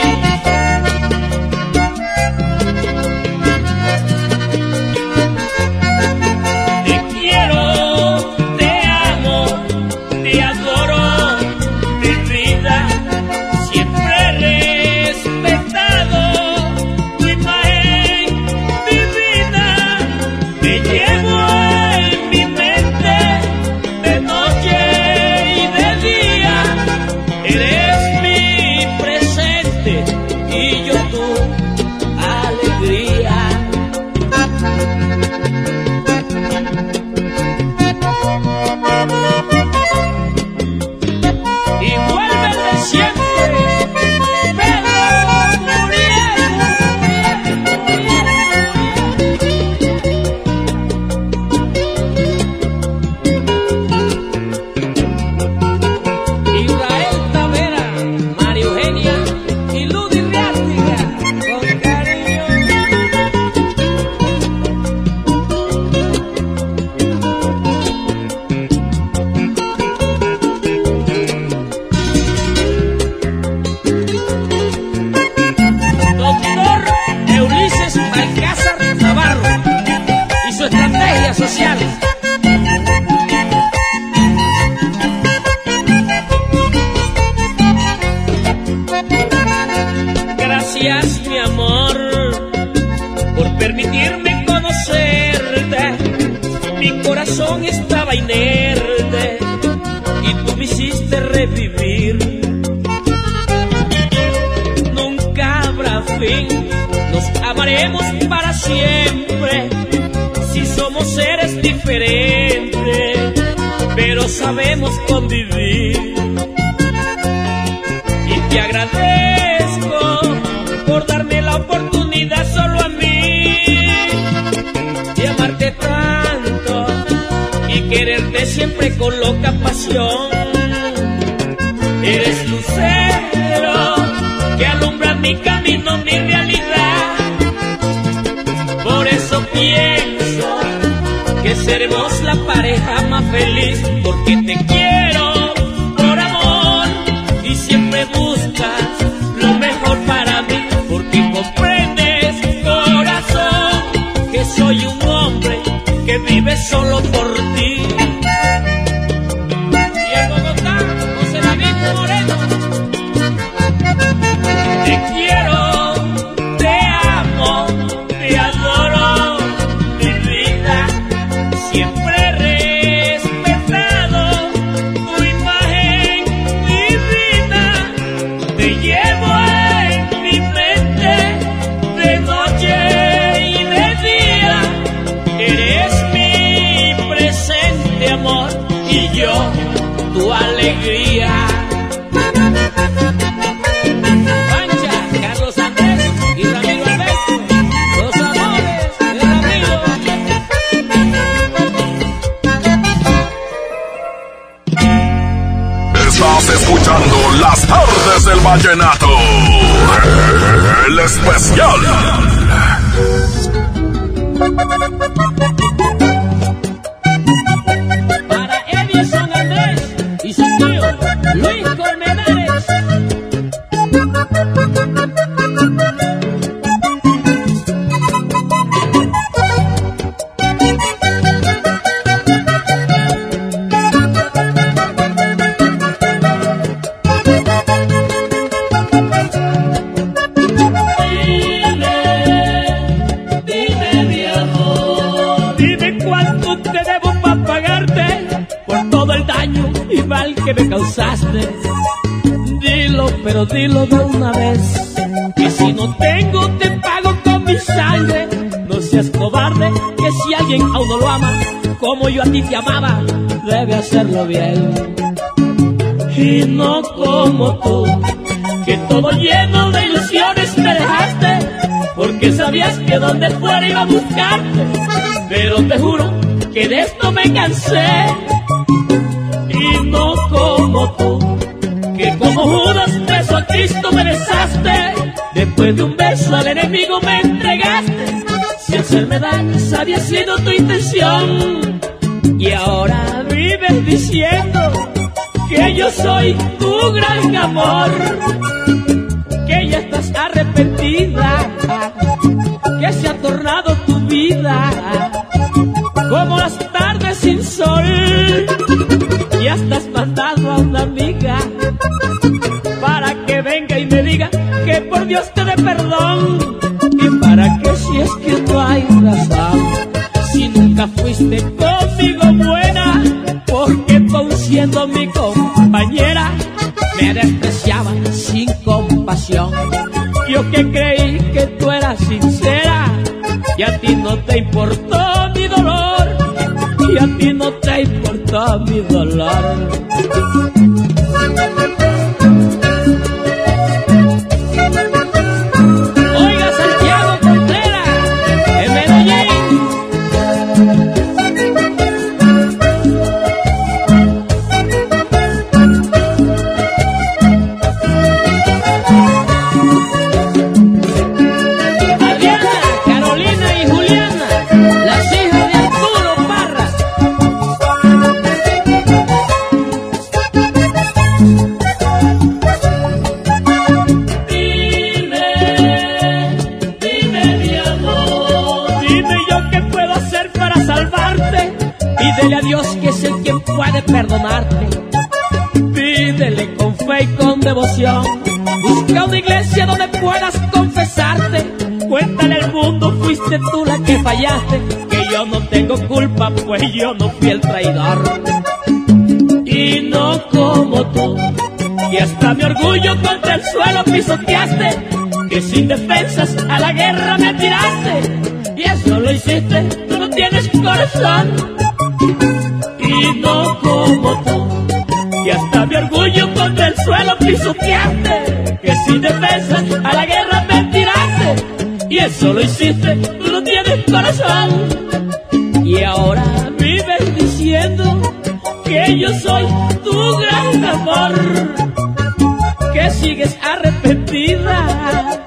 tu alegría. Pancha, Carlos Andrés y Ramiro Alberto, los amores de Ramiro. Estás escuchando las tardes del vallenato. El especial. Yo a ti te amaba, debe hacerlo bien. Y no como tú, que todo lleno de ilusiones me dejaste, porque sabías que donde fuera iba a buscarte. Pero te juro que de esto me cansé. Y no como tú, que como Judas beso a Cristo me besaste. Después de un beso al enemigo me entregaste. Si hacerme daño esa había sido tu intención. Y ahora vives diciendo que yo soy tu gran amor. Que ya estás arrepentida. Que se ha tornado tu vida como las tardes sin sol. Ya estás mandando a una amiga para que venga y me diga que por Dios te dé perdón. Y para que si es que no hay razón, si nunca fuiste conmigo compañera me despreciaba sin compasión. Yo que creí que tú eras sincera y a ti no te importó mi dolor y a ti no te importó mi dolor. Fallaste. Que yo no tengo culpa, pues yo no fui el traidor. Y no como tú, y hasta mi orgullo contra el suelo pisoteaste. Que sin defensas a la guerra me tiraste. Y eso lo hiciste, tú no tienes corazón. Y no como tú, y hasta mi orgullo contra el suelo pisoteaste. Que sin defensas a la guerra me tiraste. Y eso lo hiciste, Y ahora vives diciendo que yo soy tu gran amor. Que sigues arrepentida,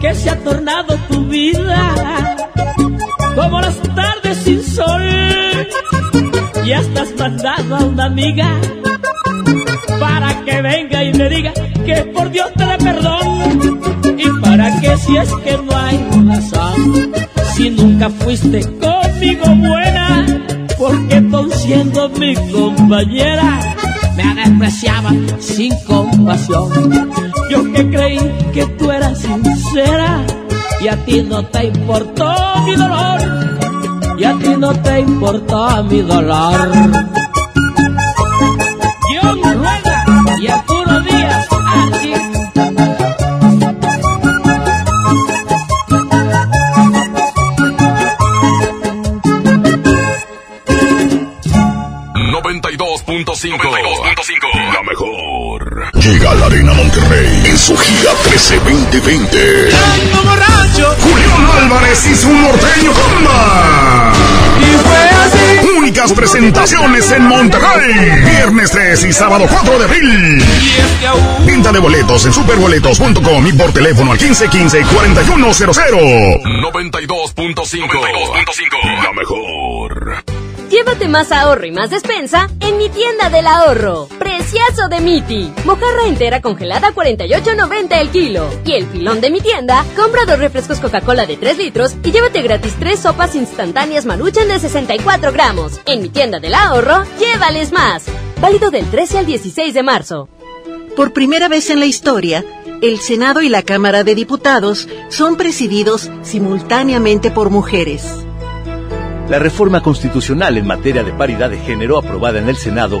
que se ha tornado tu vida como las tardes sin sol. Ya estás mandando a una amiga para que venga y me diga que por Dios te dé perdón. Y para que si es que no hay razón, si nunca fuiste conmigo buena, porque tú siendo mi compañera me despreciaba sin compasión. Yo que creí que tú eras sincera y a ti no te importó mi dolor, y a ti no te importó mi dolor. Yo rueda y Arturo Díaz, su gira 13-2020. Julián Álvarez y su norteño comba. Únicas presentaciones en Monterrey. Viernes 3 y sábado 4 de abril. Venta de boletos en superboletos.com y por teléfono al 1515-4100. 92.5. La mejor. Llévate más ahorro y más despensa en mi tienda del ahorro. Preciazo de Miti. Mojarra entera congelada a 48.90 el kilo. Y el filón de mi tienda, compra dos refrescos Coca-Cola de 3 litros y llévate gratis tres sopas instantáneas Maruchan de 64 gramos. En mi tienda del ahorro, llévales más. Válido del 13 al 16 de marzo. Por primera vez en la historia, el Senado y la Cámara de Diputados son presididos simultáneamente por mujeres. La reforma constitucional en materia de paridad de género aprobada en el Senado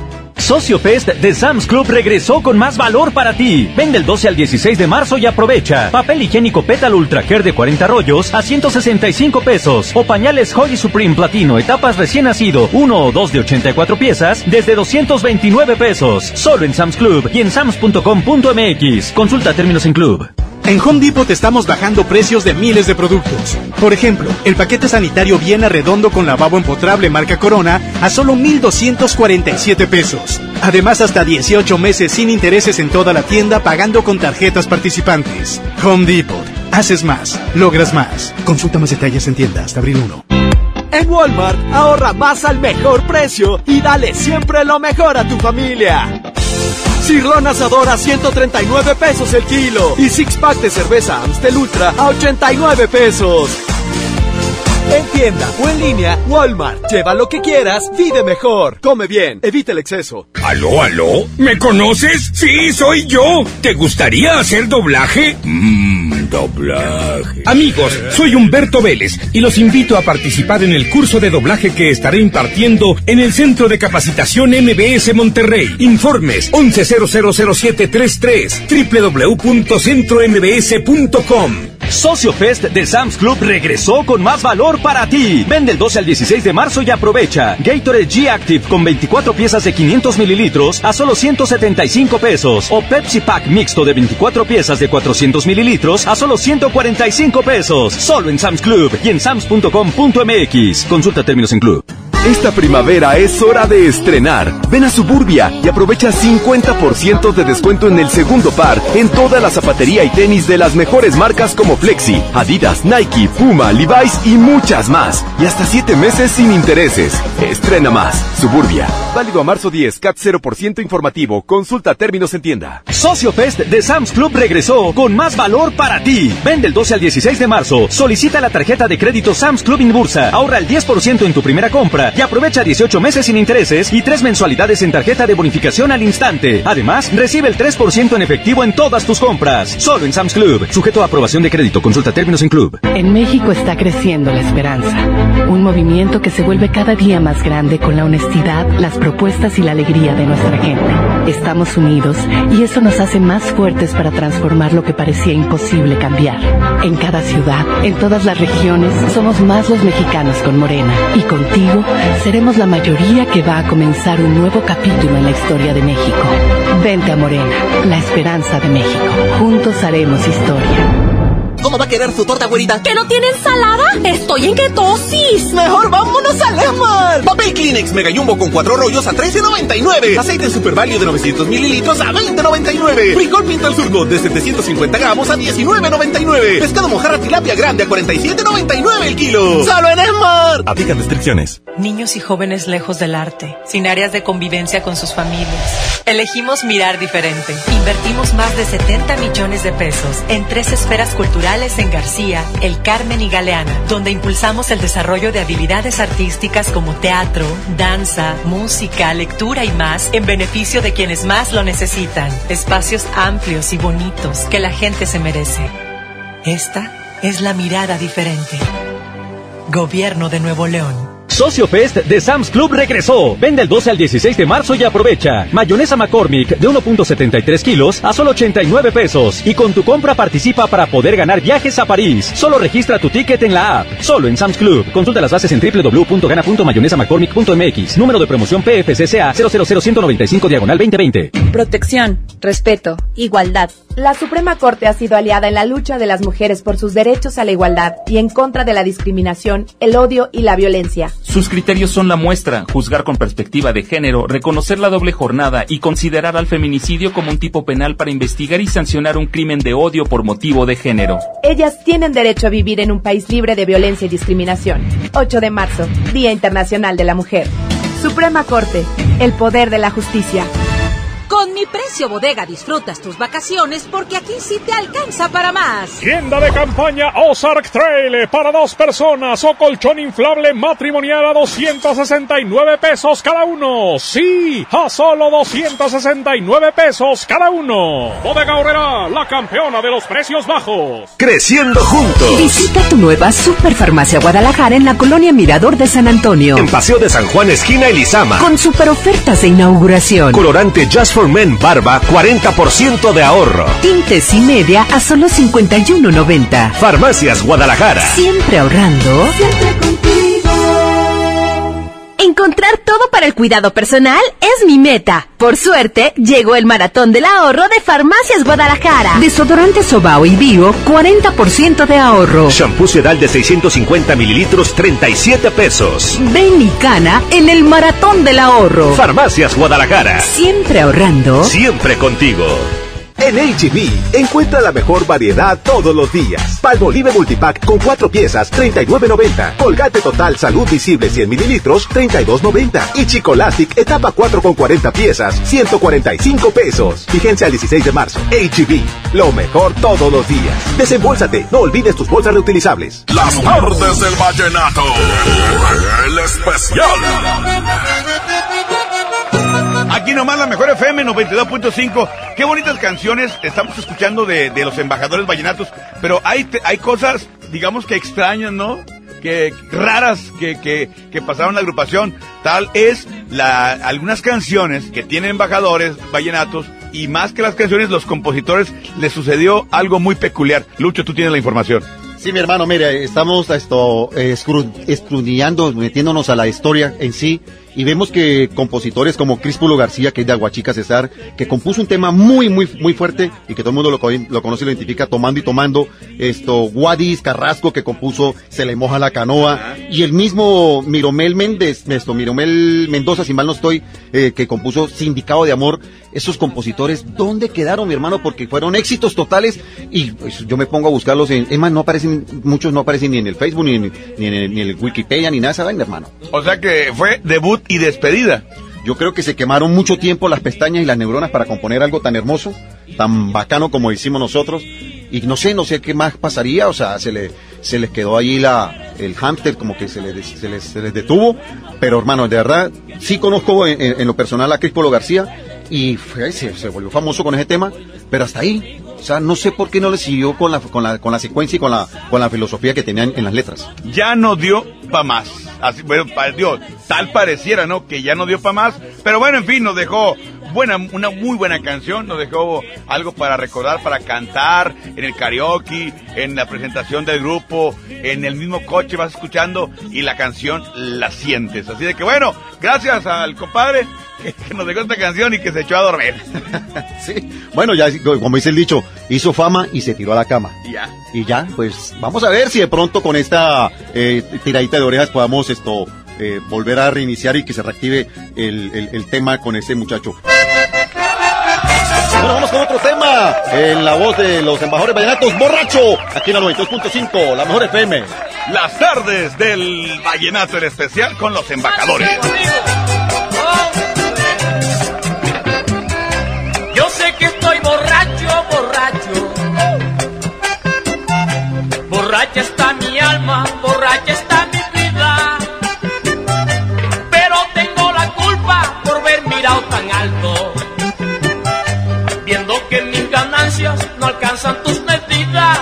Socio Fest de Sam's Club regresó con más valor para ti. Vende el 12 al 16 de marzo y aprovecha. Papel higiénico Pétalo Ultra Care de 40 rollos a 165 pesos. O pañales Holy Supreme Platino etapas recién nacido, 1 o 2 de 84 piezas, desde 229 pesos. Solo en Sam's Club y en sams.com.mx. Consulta términos en club. En Home Depot estamos bajando precios de miles de productos. Por ejemplo, el paquete sanitario Viena redondo con lavabo empotrable marca Corona a solo 1,247 pesos. Además, hasta 18 meses sin intereses en toda la tienda pagando con tarjetas participantes. Home Depot. Haces más, logras más. Consulta más detalles en tienda hasta abril 1. En Walmart, ahorra más al mejor precio y dale siempre lo mejor a tu familia. Cirlón asador a 139 pesos el kilo y six pack de cerveza Amstel Ultra a 89 pesos. En tienda o en línea, Walmart. Lleva lo que quieras, vive mejor. Come bien, evita el exceso. ¿Aló, aló? ¿Me conoces? Sí, soy yo. ¿Te gustaría hacer doblaje? Mmm, doblaje. Amigos, soy Humberto Vélez y los invito a participar en el curso de doblaje que estaré impartiendo en el Centro de Capacitación MBS Monterrey. Informes 11000733 www.centrombs.com. Socio Fest de Sam's Club regresó con más valor para ti. Vende el 12 al 16 de marzo y aprovecha. Gatorade G Active con 24 piezas de 500 mililitros a solo 175 pesos. O Pepsi Pack mixto de 24 piezas de 400 mililitros a solo 145 pesos. Solo en Sam's Club y en sams.com.mx. Consulta términos en club. Esta primavera es hora de estrenar. Ven a Suburbia y aprovecha 50% de descuento en el segundo par en toda la zapatería y tenis de las mejores marcas como Flexi, Adidas, Nike, Puma, Levi's y muchas más. Y hasta 7 meses sin intereses. Estrena más. Suburbia. Válido a marzo 10, CAT 0% informativo. Consulta términos en tienda. Socio Fest de Sam's Club regresó con más valor para ti. Vende el 12 al 16 de marzo. Solicita la tarjeta de crédito Sam's Club Inbursa. Ahorra el 10% en tu primera compra y aprovecha 18 meses sin intereses y 3 mensualidades en tarjeta de bonificación al instante. Además, recibe el 3% en efectivo en todas tus compras. Solo en Sam's Club. Sujeto a aprobación de crédito. Consulta términos en Club. En México está creciendo la esperanza. Un movimiento que se vuelve cada día más grande con la honestidad, las propuestas y la alegría de nuestra gente. Estamos unidos y eso nos hace más fuertes para transformar lo que parecía imposible cambiar. En cada ciudad, en todas las regiones, somos más los mexicanos con Morena. Y contigo, seremos la mayoría que va a comenzar un nuevo capítulo en la historia de México. Vente a Morena, la esperanza de México. Juntos haremos historia. ¿Cómo va a querer su torta, güerita? ¿Que no tiene ensalada? Estoy en ketosis. Mejor vámonos a Lemar. Papel Kleenex Mega Jumbo con cuatro rollos a 13.99. Aceite Super Value de 900 mililitros a 20.99. Frijol Pinto al Surgo de 750 gramos a 19.99. Pescado mojarra tilapia grande a 47.99 el kilo. ¡Solo en Esmar! Aplican restricciones. Niños y jóvenes lejos del arte, sin áreas de convivencia con sus familias. Elegimos mirar diferente. Invertimos más de 70 millones de pesos en tres esferas culturales en García, El Carmen y Galeana, donde impulsamos el desarrollo de habilidades artísticas como teatro, danza, música, lectura y más en beneficio de quienes más lo necesitan. Espacios amplios y bonitos que la gente se merece. Esta es la mirada diferente. Gobierno de Nuevo León. Socio Fest de Sam's Club regresó. Vende el 12 al 16 de marzo y aprovecha. Mayonesa McCormick de 1.73 kilos a solo 89 pesos. Y con tu compra participa para poder ganar viajes a París. Solo registra tu ticket en la app. Solo en Sam's Club. Consulta las bases en www.gana.mayonesamccormick.mx. Número de promoción PFCCA 000195 diagonal 2020. Protección, respeto, igualdad. La Suprema Corte ha sido aliada en la lucha de las mujeres por sus derechos a la igualdad y en contra de la discriminación, el odio y la violencia. Sus criterios son la muestra, juzgar con perspectiva de género, reconocer la doble jornada y considerar al feminicidio como un tipo penal para investigar y sancionar un crimen de odio por motivo de género. Ellas tienen derecho a vivir en un país libre de violencia y discriminación. 8 de marzo, Día Internacional de la Mujer. Suprema Corte, el poder de la justicia. Con mi precio bodega disfrutas tus vacaciones porque aquí sí te alcanza para más. Tienda de campaña Ozark Trail para dos personas o colchón inflable matrimonial a 269 pesos cada uno. Sí, a solo 269 pesos cada uno. Bodega Horrera, la campeona de los precios bajos. Creciendo juntos. Visita tu nueva Superfarmacia Guadalajara en la colonia Mirador de San Antonio. En Paseo de San Juan, esquina Elizama. Con super ofertas de inauguración. Colorante Just for Men Barba, 40% de ahorro. Tintes y media a solo 51.90. Farmacias Guadalajara. Siempre ahorrando. Siempre. Encontrar todo para el cuidado personal es mi meta. Por suerte, llegó el maratón del ahorro de Farmacias Guadalajara. Desodorante Sobao y Bio, 40% de ahorro. Shampoo Sedal de 650 mililitros, 37 pesos. Ven y cana en el maratón del ahorro. Farmacias Guadalajara. Siempre ahorrando. Siempre contigo. En HB, encuentra la mejor variedad todos los días. Palmolive Multipack con cuatro piezas, 39.90. Colgate Total Salud Visible 100 mililitros, 32.90. Y Chicolastic Etapa 4 con 40 piezas, 145 pesos. Vigencia el 16 de marzo. HB, lo mejor todos los días. Desembolsate, no olvides tus bolsas reutilizables. Las tardes del vallenato. El especial. Aquí nomás la mejor FM 92.5. Qué bonitas canciones estamos escuchando de, de los embajadores vallenatos. Pero hay, hay cosas, digamos que extrañas, ¿no? Que raras que, que, que pasaron la agrupación. Tal es la, algunas canciones que tienen embajadores vallenatos. Y más que las canciones, los compositores les sucedió algo muy peculiar. Lucho, tú tienes la información. Sí, mi hermano, mire, estamos esto, eh, escru- escudriñando, metiéndonos a la historia en sí. Y vemos que compositores como Crispulo García, que es de Aguachica Cesar, que compuso un tema muy, muy, muy fuerte y que todo el mundo lo, conoce y lo identifica, Tomando y Tomando, esto, Guadis Carrasco, que compuso Se le moja la canoa, y el mismo Miromel Méndez, esto, Miromel Mendoza, si mal no estoy, eh, que compuso Sindicado de Amor, esos compositores, ¿dónde quedaron, mi hermano? Porque fueron éxitos totales y pues, yo me pongo a buscarlos en, es más, no aparecen, muchos no aparecen ni en el Facebook, ni en, ni en, el, ni en el Wikipedia, ni nada, ¿saben, hermano? O sea que fue debut y despedida. Yo creo que se quemaron mucho tiempo las pestañas y las neuronas para componer algo tan hermoso, tan bacano como hicimos nosotros. Y no sé, no sé qué más pasaría, o sea, se le, se les quedó allí la, el hámster como que se les, se les, se les detuvo. Pero hermano, de verdad, sí conozco en, en, lo personal a Crispolo García y fue, se, se, volvió famoso con ese tema, pero hasta ahí. O sea, no sé por qué no le siguió con la, con la, con la secuencia y con la, con la filosofía que tenían en las letras. Ya no dio pa' más. Así, bueno, Dios, tal pareciera, ¿no? Que ya no dio pa' más. Pero bueno, en fin, nos dejó buena, una muy buena canción, nos dejó algo para recordar, para cantar en el karaoke, en la presentación del grupo, en el mismo coche vas escuchando y la canción la sientes. Así de que bueno, gracias al compadre que, nos dejó esta canción y que se echó a dormir. sí, bueno, ya como dice el dicho, hizo fama y se tiró a la cama. Y ya. Y ya, pues vamos a ver si de pronto con esta eh, tiradita de orejas podamos esto eh, volver a reiniciar y que se reactive el, el, el tema con ese muchacho. Bueno, vamos con otro tema. En la voz de los embajadores vallenatos, borracho. Aquí en la 92.5, la mejor FM. Las tardes del vallenato en especial con los embajadores. Yo sé que estoy borracho, borracho. Borracha está mi alma, borracha está mi no alcanzan tus medidas.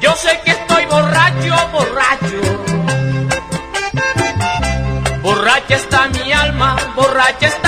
Yo sé que estoy borracho, borracho. Borracha está mi alma, borracha está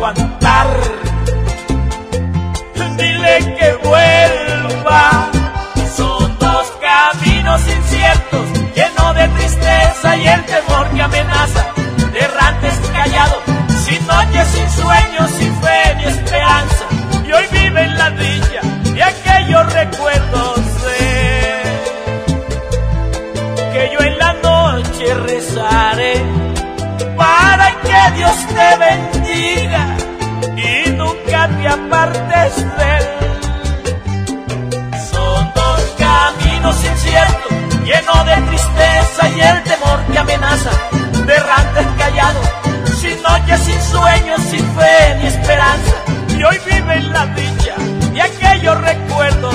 aguantar. Dile que vuelva. Son dos caminos inciertos, lleno de tristeza y el temor que amenaza. Errantes callado, sin noches, sin sueños, sin fe ni esperanza. Y hoy vive en la villa de aquellos recuerdos de que yo en la noche rezaré para que Dios te bendiga te apartes de él. Son dos caminos inciertos, llenos de tristeza y el temor que amenaza, errantes callados, sin noches, sin sueños, sin fe ni esperanza. Y hoy vive viven la dicha y aquellos recuerdos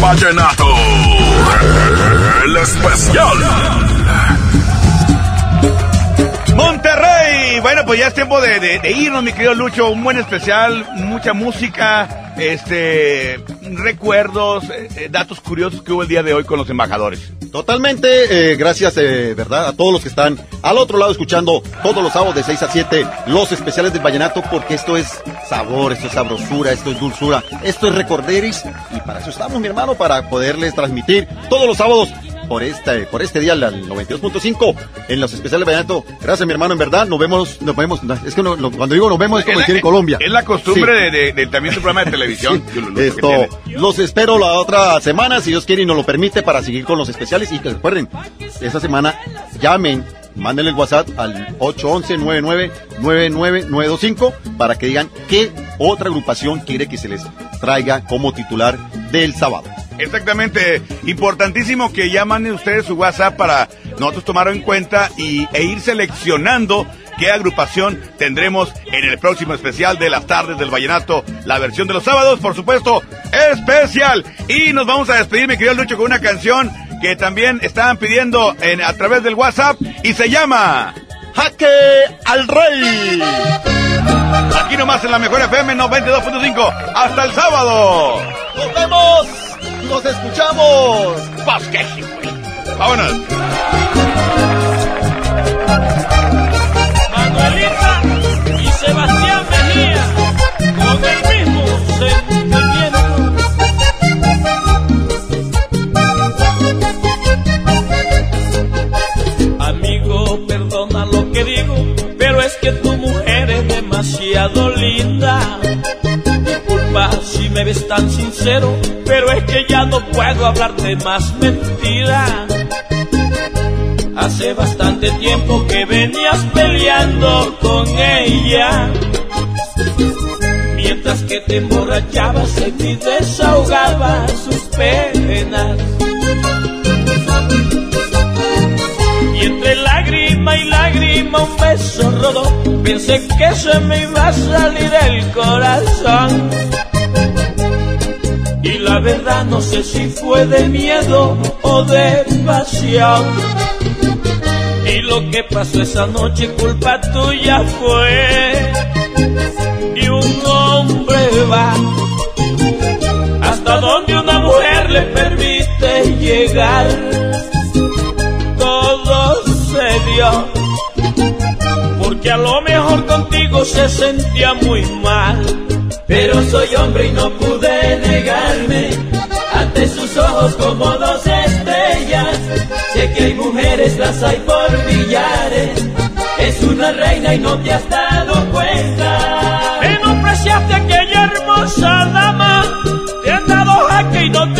vallenato. El especial. Monterrey. Bueno, pues ya es tiempo de, de- de irnos, mi querido Lucho. Un buen especial, mucha música, este, recuerdos, eh, eh, datos curiosos que hubo el día de hoy con los embajadores. Totalmente, eh, gracias, eh, ¿verdad? A todos los que están al otro lado escuchando todos los sábados de 6 a 7 los especiales del Vallenato, porque esto es sabor, esto es sabrosura, esto es dulzura, esto es recorderis, y para eso estamos, mi hermano, para poderles transmitir todos los sábados por este, por este día, al 92.5, en los especiales del Vallenato. Gracias, mi hermano, en verdad, nos vemos, nos vemos, es que no- no- cuando digo nos vemos es como decir en Colombia. Es la costumbre Sí. de, de- de también tu programa de televisión. Esto, los espero la otra semana, si Dios quiere y nos lo permite, para seguir con los especiales. Y que recuerden, esta semana llamen, mándenle el WhatsApp al 811-999925 para que digan qué otra agrupación quiere que se les traiga como titular del sábado. Exactamente, importantísimo que ya manden ustedes su WhatsApp para nosotros tomarlo en cuenta y, e ir seleccionando qué agrupación tendremos en el próximo especial de las tardes del Vallenato, la versión de los sábados, por supuesto, especial. Y nos vamos a despedir, mi querido Lucho, con una canción que también estaban pidiendo en, a través del WhatsApp y se llama Jaque al Rey. Aquí nomás en la mejor FM 92.5. Hasta el sábado. Nos vemos, nos escuchamos. Vámonos. Tu mujer es demasiado linda. Disculpa si me ves tan sincero, pero es que ya no puedo hablarte más mentira. Hace bastante tiempo que venías peleando con ella. Mientras que te emborrachabas en mí desahogaba sus penas. Y lágrima un beso rodó. Pensé que se me iba a salir el corazón. Y la verdad no sé si fue de miedo o de pasión. Y lo que pasó esa noche culpa tuya fue. Y un hombre va hasta donde una mujer le permite llegar. Porque a lo mejor contigo se sentía muy mal. Pero soy hombre y no pude negarme ante sus ojos como dos estrellas. Sé que hay mujeres, las hay por millares. Es una reina y no te has dado cuenta. Menospreciaste a aquella hermosa dama. Te han dado jaque y no te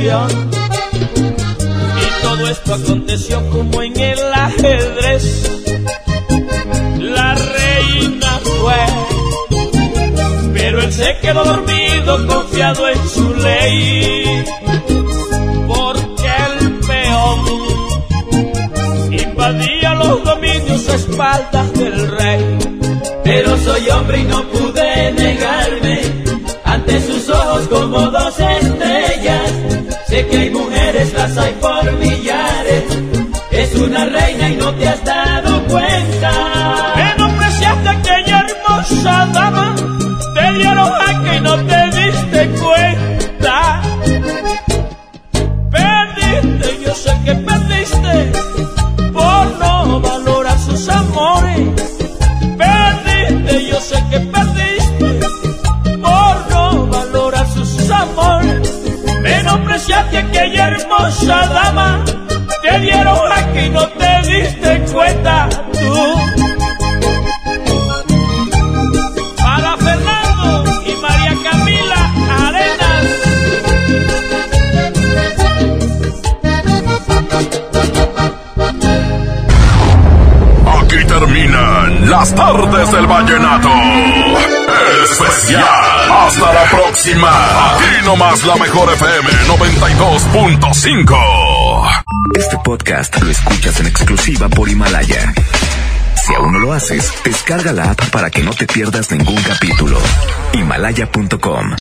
Y todo esto aconteció como en el ajedrez. La reina fue, pero él se quedó dormido confiado en su ley. Porque el peón invadía los dominios a espaldas del rey. Pero soy hombre y no nomás la mejor FM 92.5. Este podcast lo escuchas en exclusiva por Himalaya. Si aún no lo haces, descarga la app para que no te pierdas ningún capítulo. Himalaya.com